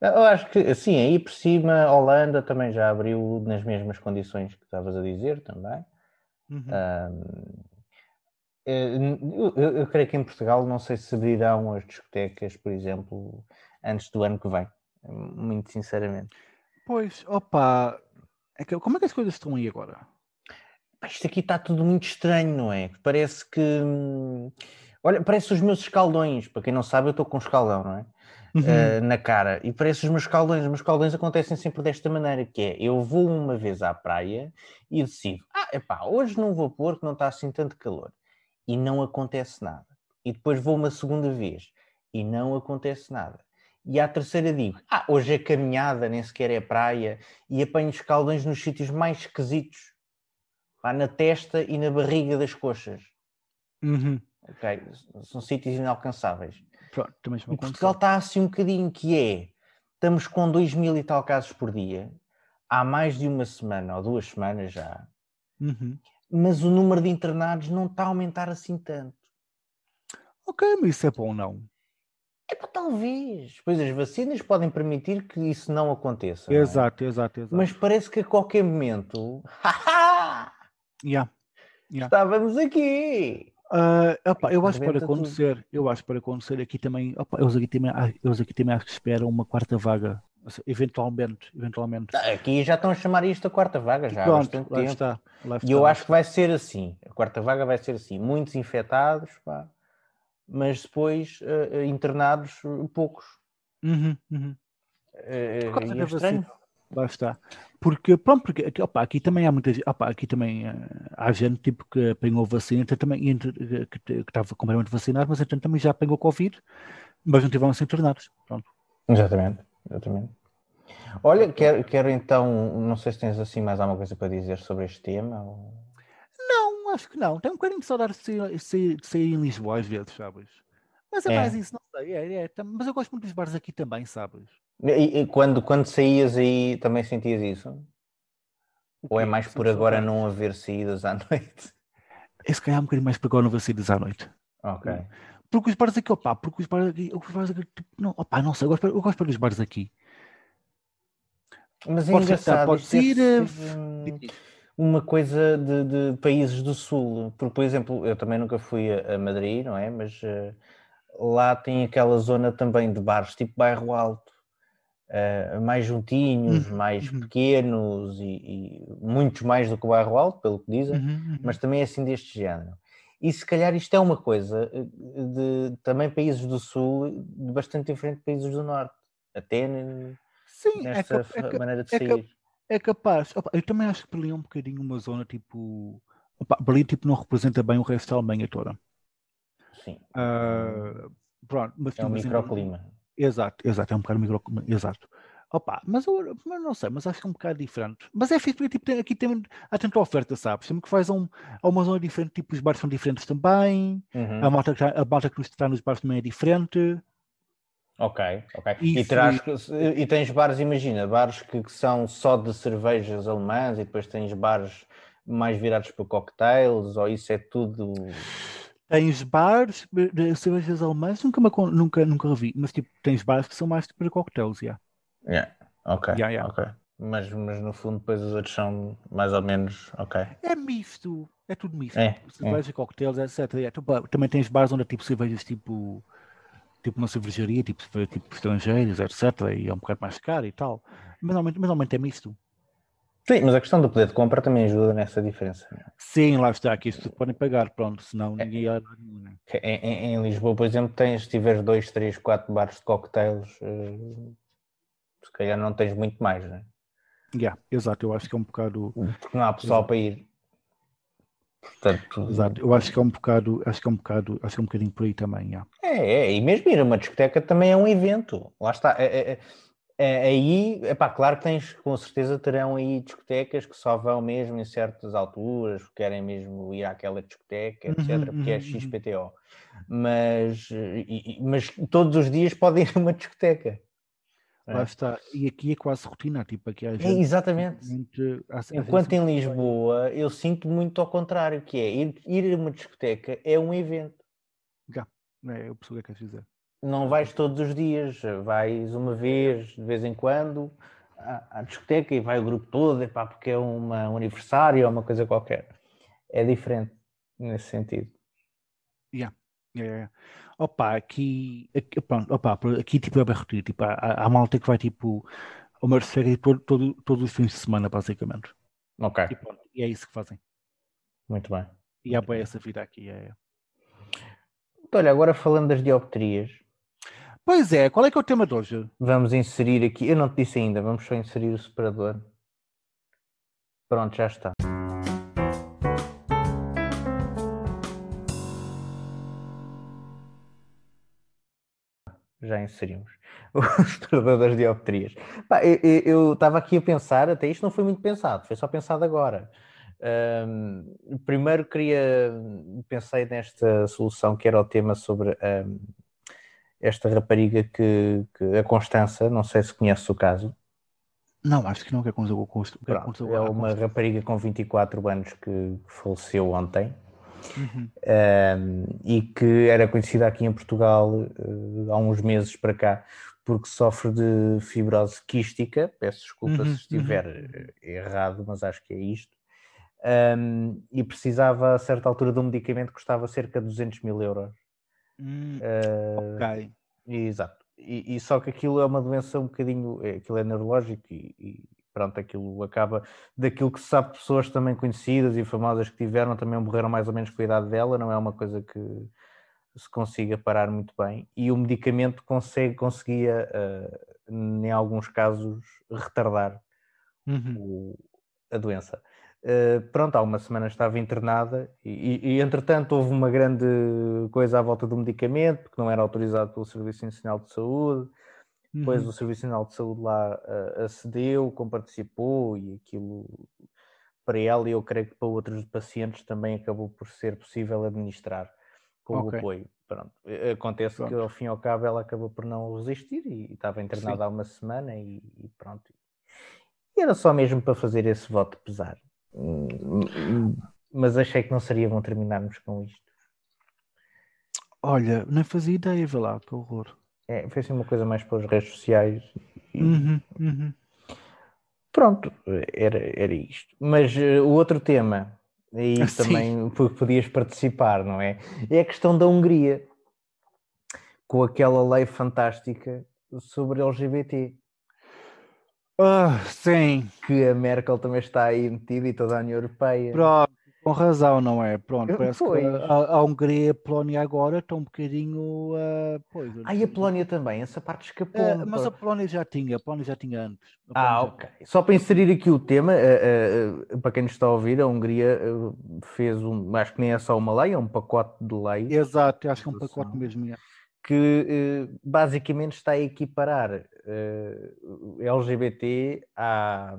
Eu acho que, sim, aí por cima, a Holanda também já abriu nas mesmas condições que estavas a dizer também. Uhum. Um, eu, eu, eu, creio que em Portugal não sei se abrirão as discotecas, por exemplo, antes do ano que vem, muito sinceramente. Pois, opa, é que, como é que as coisas estão aí agora? Isto aqui está tudo muito estranho, não é? Parece que. Hum, olha, parece os meus escaldões. Para quem não sabe, eu estou com um escaldão, não é? Uhum. Uh, na cara. E parece os meus escaldões. Os meus escaldões acontecem sempre desta maneira: que é eu vou uma vez à praia e decido, ah, epá, hoje não vou pôr que não está assim tanto calor. E não acontece nada. E depois vou uma segunda vez e não acontece nada. E à terceira digo, ah, hoje é caminhada, nem sequer é praia, e apanho escaldões nos sítios mais esquisitos. Lá na testa e na barriga das coxas. Uhum. Ok, são sítios inalcançáveis. Pronto, também e Portugal está assim um bocadinho que é, estamos com 2 mil e tal casos por dia, há mais de uma semana ou duas semanas já, uhum. mas o número de internados não está a aumentar assim tanto. Ok, mas isso é bom não? É para talvez. Pois as vacinas podem permitir que isso não aconteça. Exato, não é? exato, exato. Mas parece que a qualquer momento. yeah. Yeah. Estávamos aqui. Uh, opa, eu acho para acontecer, tudo. eu acho para acontecer aqui também, opa, eles aqui também, eles aqui também acho que esperam uma quarta vaga, eventualmente, eventualmente. Tá, aqui já estão a chamar isto a quarta vaga já Pronto, há bastante tempo. Está, e eu acho que vai ser assim, a quarta vaga vai ser assim, muitos infectados, pá, mas depois uh, internados poucos. Uhum, uhum. Uh, é estranho. Lá está. Porque, pronto, porque aqui, opa, aqui também há muita opa, aqui também há gente tipo, que apanhou vacina, então, também, que, que estava completamente vacinado, mas então também já apanhou Covid, mas não tiveram a ser internados. Pronto. Exatamente, exatamente. Olha, quero, quero então, não sei se tens assim mais alguma coisa para dizer sobre este tema. Ou acho que não. Tenho um bocadinho de saudade de sair, de sair, de sair em Lisboa às vezes, sabes? Mas é, é. mais isso, não sei. É, é, mas eu gosto muito dos bares aqui também, sabes? E, e quando, quando saías aí também sentias isso? Ou é mais por agora não haver saídas à noite? É se calhar um bocadinho mais por agora não haver saídas à noite. Ok. Porque os bares aqui, opá, porque os bares aqui, os bares aqui tipo, não, opá, não sei, eu gosto, eu gosto dos bares aqui. Mas é pode engraçado. Pode ir. Uma coisa de, de, países do Sul, porque, por exemplo, eu também nunca fui a, a Madrid, não é? Mas uh, lá tem aquela zona também de bares, tipo bairro alto, uh, mais juntinhos, uhum. mais uhum. pequenos e, e, muitos mais do que o bairro alto, pelo que dizem, uhum. uhum. mas também é assim deste género. E se calhar isto é uma coisa eh, de também países do Sul bastante diferente de países do Norte, até Sim, é nesta é maneira de é sair. É capaz. Opa, eu também acho que Berlim é um bocadinho uma zona tipo. Opa, Berlim tipo, não representa bem o resto da Alemanha toda. Sim. Uh, pronto, mas, é um microclima. Exato, exato, é um bocado microclima. Exato. Opa, mas eu mas não sei, mas acho que é um bocado diferente. Mas é fixe, tipo, aqui tem, há tanta oferta, sabes? Sempre que faz um, há uma zona diferente, tipo, os bares são diferentes também, uhum. a, malta que, a malta que está nos bares também é diferente. Ok, ok. E, e, terás, e tens bares, imagina, bares que, que, são só de cervejas alemãs e depois tens bares mais virados para cocktails, ou isso é tudo. Tens bares de cervejas alemãs, nunca, nunca, nunca revi, mas tipo, tens bares que são mais para cocktails, já. Yeah. yeah. Ok. Yeah, yeah. ok. Mas, mas no fundo depois os outros são mais ou menos ok. É misto, é tudo misto. É, cerveja, é. cocktails, etc. Yeah. Também tens bares onde é tipo cervejas tipo tipo uma cervejaria, tipo, tipo estrangeiros, etc. E é um bocado mais caro e tal. Mas normalmente, mas normalmente é misto. Sim, mas a questão do poder de compra também ajuda nessa diferença. Sim, lá está, que isto podem pagar, pronto, senão é. ninguém ia. Em, em, em, Lisboa, por exemplo, tens, se tiveres dois, três, quatro bares de cocktails, uh, se calhar não tens muito mais, né? Yeah, exato, eu acho que é um bocado. Porque não há pessoal exato. para ir. Portanto, Exato, eu acho que é um bocado, acho que é um bocado, acho que é um bocadinho por aí também. Yeah. É, é, e mesmo ir a uma discoteca também é um evento. Lá está. É, é, é, é aí, epá, claro que tens, com certeza terão aí discotecas que só vão mesmo em certas alturas, porque querem mesmo ir àquela discoteca, etc., uhum, porque é uhum, uhum. XPTO. Mas, e, mas todos os dias podem ir a uma discoteca. Lá é. está. E aqui é quase rotina, tipo, aqui há gente, é, exatamente. Enquanto em Lisboa, eu sinto muito ao contrário, que é ir, ir a uma discoteca é um evento. Já, é, eu percebo o que é que dizer. Não vais todos os dias, vais uma vez, de vez em quando, à, à discoteca e vai o grupo todo, epá, porque é uma, um aniversário ou uma coisa qualquer. É diferente nesse sentido. Yeah. É. Opa, aqui, aqui, pronto, opa, aqui tipo é bem tipo, há, há malta que vai tipo ao Mercedes todo, todo, todos os fins de semana, basicamente. Ok. E, pronto, e é isso que fazem. Muito bem. E há bem essa vida aqui. É. Então, olha, agora falando das dioptrias. Pois é, qual é que é o tema de hoje? Vamos inserir aqui, eu não te disse ainda, vamos só inserir o separador. Pronto, já está. Já inserimos o separador das dioptrias. Pá, eu estava aqui a pensar, até isto não foi muito pensado, foi só pensado agora. Um, primeiro queria, pensei nesta solução que era o tema sobre um, esta rapariga que, que, a Constança, não sei se conhece o caso. Não, acho que não, que aconteceu com Pronto, É uma rapariga com 24 anos que faleceu ontem uhum. um, e que era conhecida aqui em Portugal uh, há uns meses para cá porque sofre de fibrose quística. Peço desculpa uhum. se estiver uhum. errado, mas acho que é isto. Um, e precisava a certa altura de um medicamento que custava cerca de 200 mil euros. Hum, uh, ok. Exato. E, e, só que aquilo é uma doença um bocadinho, aquilo é neurológico e, e pronto, aquilo acaba daquilo que se sabe pessoas também conhecidas e famosas que tiveram, também morreram mais ou menos com a idade dela, não é uma coisa que se consiga parar muito bem. E o medicamento consegue, conseguia, uh, em alguns casos, retardar uhum. o, a doença. Uh, pronto, há uma semana estava internada e, e, entretanto houve uma grande coisa à volta do medicamento, porque não era autorizado pelo Serviço Nacional de Saúde, depois uhum. o Serviço Nacional de Saúde lá uh, acedeu, comparticipou e aquilo para ela e eu creio que para outros pacientes também acabou por ser possível administrar com okay. o apoio. Pronto. Acontece pronto. que ao fim e ao cabo ela acabou por não resistir e, estava internada há uma semana e, e, pronto. E era só mesmo para fazer esse voto pesar. Hum, mas achei que não seria bom terminarmos com isto. Olha, nem fazia ideia, vê lá, que horror. É, foi assim uma coisa mais para as redes sociais. E... Uhum, uhum. pronto, era, era isto. Mas uh, o outro tema, aí também podias participar, não é? É a questão da Hungria, com aquela lei fantástica sobre LGBT. Ah, sim. Que a Merkel também está aí metida e toda a União Europeia. Pronto, com razão, não é? Pronto, parece que a, a, Hungria e a Polónia agora estão um bocadinho. Uh, pois, ah, e a Polónia também, essa parte escapou. Uh, mas a Polónia já tinha, a Polónia já tinha antes. Ah, ok. Só para inserir aqui o tema, uh, para quem nos está a ouvir, a Hungria fez um, acho que nem é só uma lei, é um pacote de lei. Exato, acho que é um pacote mesmo. É que basicamente está a equiparar LGBT a.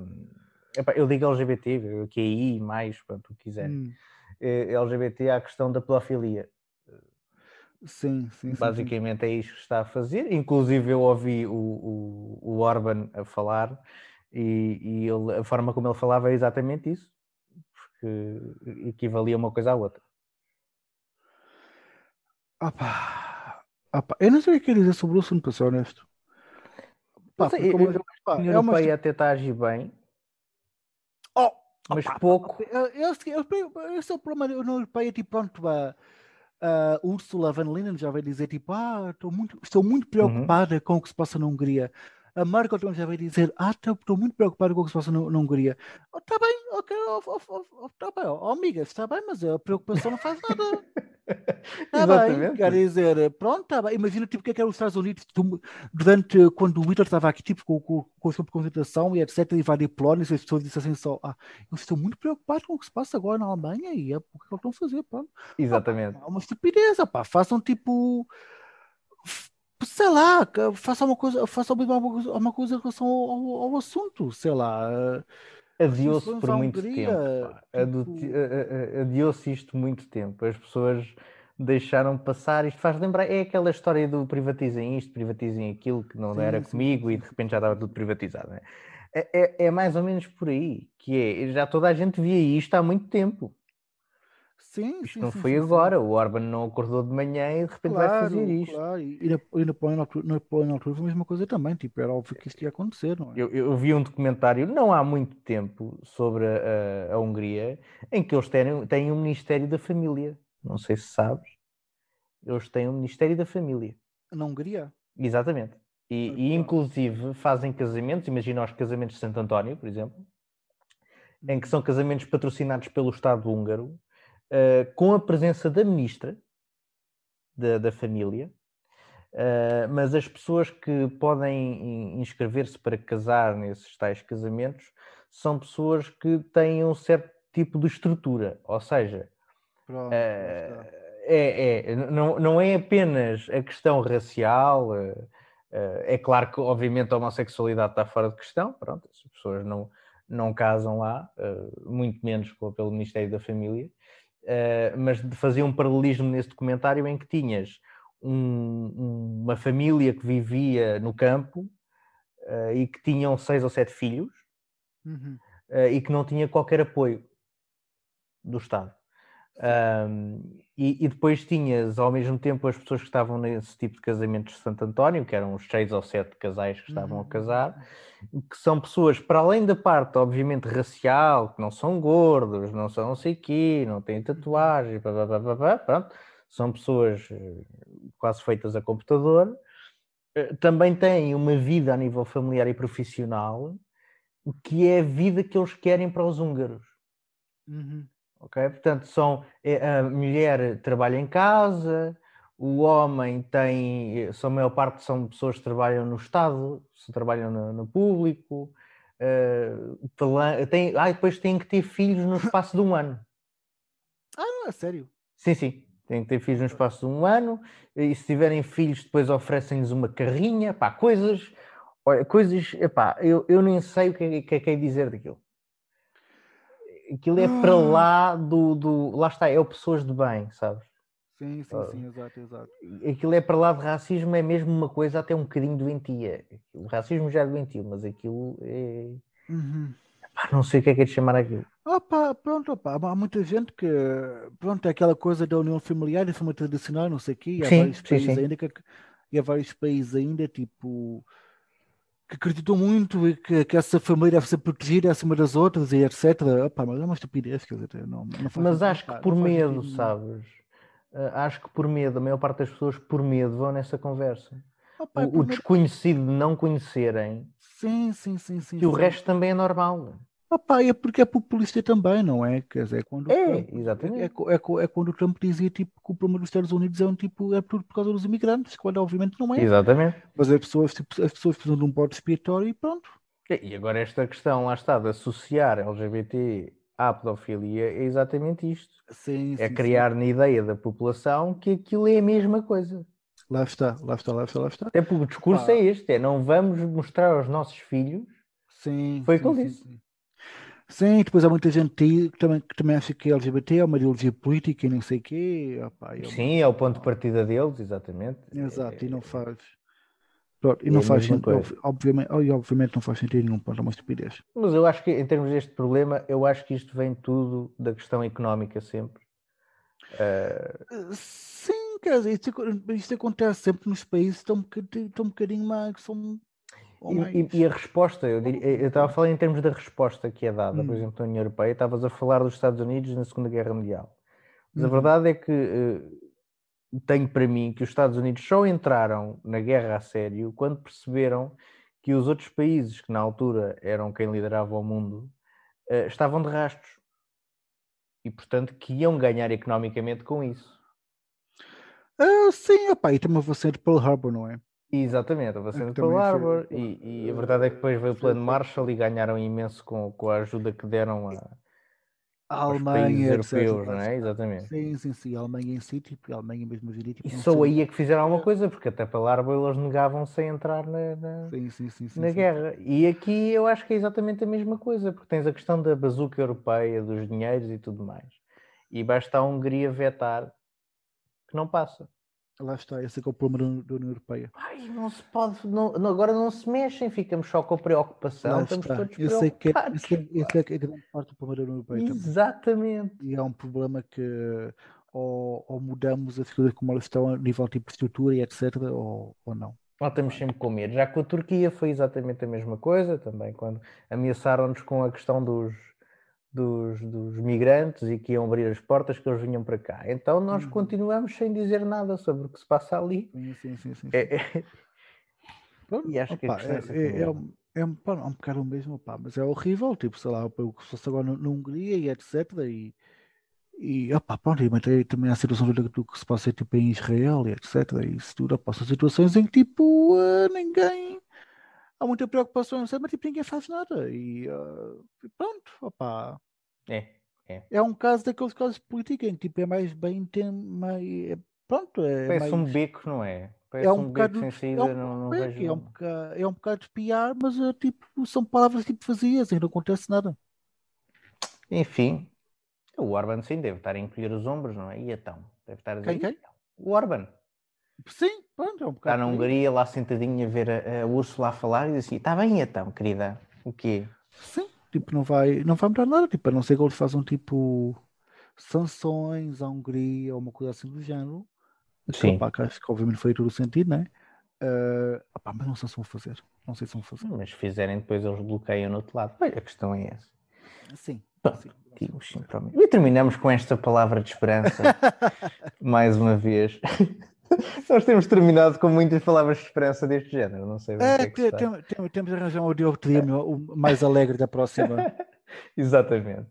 Eu digo LGBT, que é I, mais, quanto quiser. Hum. LGBT à questão da pedofilia. Sim, sim. Basicamente sim, sim. é isto que está a fazer. Inclusive, eu ouvi o, o, o Orban a falar e, e ele, a forma como ele falava é exatamente isso, porque equivalia uma coisa à outra. Opa. Pá, eu não sei o que quer dizer sobre o assunto, para ser honesto. Pá, sei, eu, pá, a União Europeia até está a agir bem. Mas opa, pouco. Esse, esse é o problema da União Europeia, tipo, pronto, a, a Ursula von Leyen já vai dizer, tipo, ah, estou muito, estou muito uhum. preocupada uhum. com o que se passa na Hungria. A Merkel também já vai dizer, ah, estou muito preocupada com o que se passa na, na Hungria. Está oh, bem, ok, oh, oh, oh, tá bem, oh, amigas, está bem, mas a preocupação não faz nada. Está bem, quer dizer, pronto, tá bem. Imagina tipo, o que é que era os Estados Unidos durante quando o Hitler estava aqui, tipo, com, com, com a sua concentração e etc, e várias Polónia, as pessoas dissessem só, ah, eu estou muito preocupado com o que se passa agora na Alemanha e é o que eles estão a fazer, pronto. Exatamente. É uma estupidez, pá, façam tipo sei lá, faça uma coisa, faça uma, uma coisa em relação ao, ao assunto, sei lá. Adiou-se por muito tempo. Tipo... Adiou-se isto muito tempo. As pessoas deixaram passar. Isto faz lembrar, é aquela história do privatizem isto, privatizem aquilo, que não sim, era sim, comigo e de repente já estava tudo privatizado. É? É, é, é mais ou menos por aí, que é, já toda a gente via isto há muito tempo. Sim, isto sim, não sim, foi sim, agora. O Orban não acordou de manhã e de repente claro, vai fazer isto. Claro, e na, e na Polónia na altura foi a mesma coisa também. Tipo, era óbvio que isto ia acontecer, não é? Eu, eu vi um documentário não há muito tempo sobre a, a, a Hungria em que eles têm, têm um Ministério da Família. Não sei se sabes. Eles têm um Ministério da Família. Na Hungria? Exatamente. E, e inclusive fazem casamentos, imagina os casamentos de Santo António, por exemplo, em que uhum. são casamentos patrocinados pelo Estado húngaro uh, com a presença da ministra da, da família, uh, mas as pessoas que podem inscrever-se para casar nesses tais casamentos são pessoas que têm um certo tipo de estrutura, ou seja, Pronto, uh, é, é, não, não é apenas a questão racial. é claro que, obviamente, a homossexualidade está fora de questão. Pronto, as pessoas não, não casam lá, muito menos pelo Ministério da Família. Uh, mas fazia um paralelismo nesse documentário em que tinhas um, uma família que vivia no campo uh, e que tinham seis ou sete filhos uhum. uh, e que não tinha qualquer apoio do Estado. Um, e, e, depois tinhas ao mesmo tempo as pessoas que estavam nesse tipo de casamentos de Santo António, que eram os seis ou sete casais que estavam uhum. a casar, que são pessoas, para além da parte, obviamente, racial, que não são gordos, não são não sei quê, não têm tatuagens, blá, blá, blá, blá, pronto, são pessoas eh, quase feitas a computador, eh, também têm uma vida a nível familiar e profissional, que é a vida que eles querem para os húngaros. Uhum ok? Portanto, são, eh, a mulher trabalha em casa, o homem tem, são a maior parte são pessoas que trabalham no Estado, trabalham no, no público, uh, tem, ah, depois têm que ter filhos no espaço de um ano. Ah, não, é sério? Sim, sim. Têm que ter filhos no espaço de um ano, e se tiverem filhos, depois oferecem-lhes uma carrinha, pá, coisas, olha, coisas, epá, eu, eu nem sei o que é que é, que é dizer daquilo aquilo é para ah. lá do, do. Lá está, é o pessoas de bem, sabes? Sim, sim, sim, exato, exato. Aquilo é para lá de racismo, é mesmo uma coisa até um bocadinho doentia. O racismo já é doentio, mas aquilo é. Uhum. não sei o que é que é de chamar aquilo. Opa, pronto, opa, há muita gente que, pronto, é aquela coisa da união familiar, da família tradicional, não sei o quê, e há sim, vários sim, países sim. ainda que, e há vários países ainda, tipo, que acreditam muito e que, que essa família deve ser protegida acima das outras e etc. Opa, mas é uma estupidez, quer dizer, não, não Mas acho que por medo, sabes? Uh, acho que por medo, a maior parte das pessoas por medo vão nessa conversa. Opa, é o, o desconhecido de não conhecerem. Sim, sim, sim, sim. E o resto também é normal. Opa, é porque é populista também, não é? Quer dizer, quando é, Trump, exatamente. É, é, é, é, quando o Trump dizia tipo, que o problema dos Estados Unidos é um tipo, é tudo por causa dos imigrantes, quando obviamente não é. Exatamente. Mas as pessoas, tipo, as pessoas precisam de um bode expiatório e pronto. E agora esta questão, lá está, de associar LGBT à pedofilia é exatamente isto. Sim, é sim, criar sim. na ideia da população que aquilo é a mesma coisa. Lá está, lá está, lá está, lá está. Até porque o discurso ah. é este, é não vamos mostrar aos nossos filhos. Sim. Foi o que ele disse. Sim, depois há muita gente que também, que também acha que LGBT é uma ideologia política e não sei o quê. Opa, é Sim, é o ponto de partida deles, exatamente. Exato, é, e não faz. Pronto, e é não faz sentido, obviamente, obviamente não faz sentido nenhum, ponto, é uma estupidez. Mas eu acho que em termos deste problema, eu acho que isto vem tudo da questão económica sempre. Uh... Sim, quer dizer, isto, isto, acontece sempre nos países que estão um bocadinho, estão um bocadinho mais, que são e, e, a resposta, eu, diria, eu estava a falar em termos da resposta que é dada, hum. por exemplo, na União Europeia, estavas a falar dos Estados Unidos na Segunda Guerra Mundial. Mas uhum. a verdade é que uh, tenho para mim que os Estados Unidos só entraram na guerra a sério quando perceberam que os outros países que na altura eram quem liderava o mundo uh, estavam de rastros e, portanto, que iam ganhar economicamente com isso. Uh, sim, opa, e também você de Pearl Harbor, não é? Exatamente, a vacina do Pearl Harbor e, e, a verdade é que depois veio o plano Marshall e ganharam imenso com, com a ajuda que deram a, a Alemanha, europeus, não é? Exatamente. Sim, sim, sim, a Alemanha em si, tipo, a Alemanha mesmo gerir. Tipo, e só aí é que fizeram alguma coisa, porque até Pearl Harbor eles negavam-se a entrar na, na, sim, sim, sim, na guerra. E aqui eu acho que é exatamente a mesma coisa, porque tens a questão da bazuca europeia, dos dinheiros e tudo mais. E basta a Hungria vetar que não passa. Lá está, esse é, é o problema da União Europeia. Ai, não se pode, não, agora não se mexem, ficamos só com a preocupação, Lá estamos está. todos esse é, que é, esse, é, esse é, é grande parte do problema da União Europeia Exatamente. Também. E é um problema que ou, ou mudamos as coisas como elas estão a nível tipo de estrutura e etc, ou, ou não. Lá estamos sempre com medo. Já com a Turquia foi exatamente a mesma coisa também, quando ameaçaram-nos com a questão dos dos, dos, migrantes e que iam abrir as portas que eles vinham para cá. Então nós uhum. continuamos sem dizer nada sobre o que se passa ali. Sim, sim, sim. É, é... E acho opa, que é, é, é, um, é, um, pá, é um bocado o mesmo, pá, mas é horrível, tipo, sei lá, o que se fosse agora na Hungria e etc. E, e opa, pronto, e também a situação do, do que se passa tipo, em Israel e etc. E isso tudo, opa, são situações em que tipo, uh, ninguém há muita preocupação, mas tipo, ninguém faz nada. E uh, pronto, opá. É, é. É um caso daqueles casos de política em que tipo, é mais bem tem, mais, é, pronto, é Parece mais... um beco, não é? Parece é um, um bocado, beco sem saída, é um, não, não vejo... É um, bocado, é um bocado de piar, mas uh, tipo, são palavras tipo vazias e não acontece nada. Enfim, o Orban sim deve estar a encolher os ombros, não é? E então? Deve estar a dizer... Quem, quem? O Orban. Sim, pronto, é um bocado. Está na Hungria, lá sentadinha a ver a, a Úrsula a falar e diz assim: está bem então, querida, o quê? Sim, tipo, não vai, não vai mudar nada, tipo, a não ser que eles façam tipo sanções à Hungria ou uma coisa assim do género. Sim. Opa, que acho que obviamente foi todo o sentido, né? Uh, opa, mas não sei se vão fazer. Não sei se vão fazer. Mas fizerem, depois eles bloqueiam no outro lado. Olha, a questão é essa. Sim. Bom, sim, sim, e terminamos com esta palavra de esperança mais uma vez. Nós temos terminado com muitas palavras de esperança deste género, não sei. É, é que tem, tem, temos de arranjar um Diogo o mais alegre da próxima. Exatamente.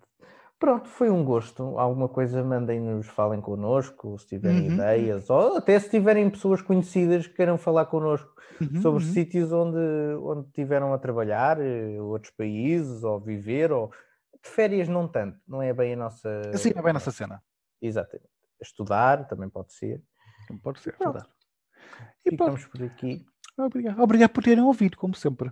Pronto, foi um gosto. Alguma coisa mandem-nos, falem connosco, se tiverem uhum. ideias, ou até se tiverem pessoas conhecidas que queiram falar connosco uhum, sobre uhum. sítios onde, onde tiveram a trabalhar, eh, outros países, ou viver, ou de férias não tanto, não é bem a nossa. Sim, é bem a nossa cena. Exatamente. Estudar também pode ser. Não pode ser, é Pronto. verdade. E Ficamos por aqui. Obrigado. Obrigado por terem ouvido, como sempre.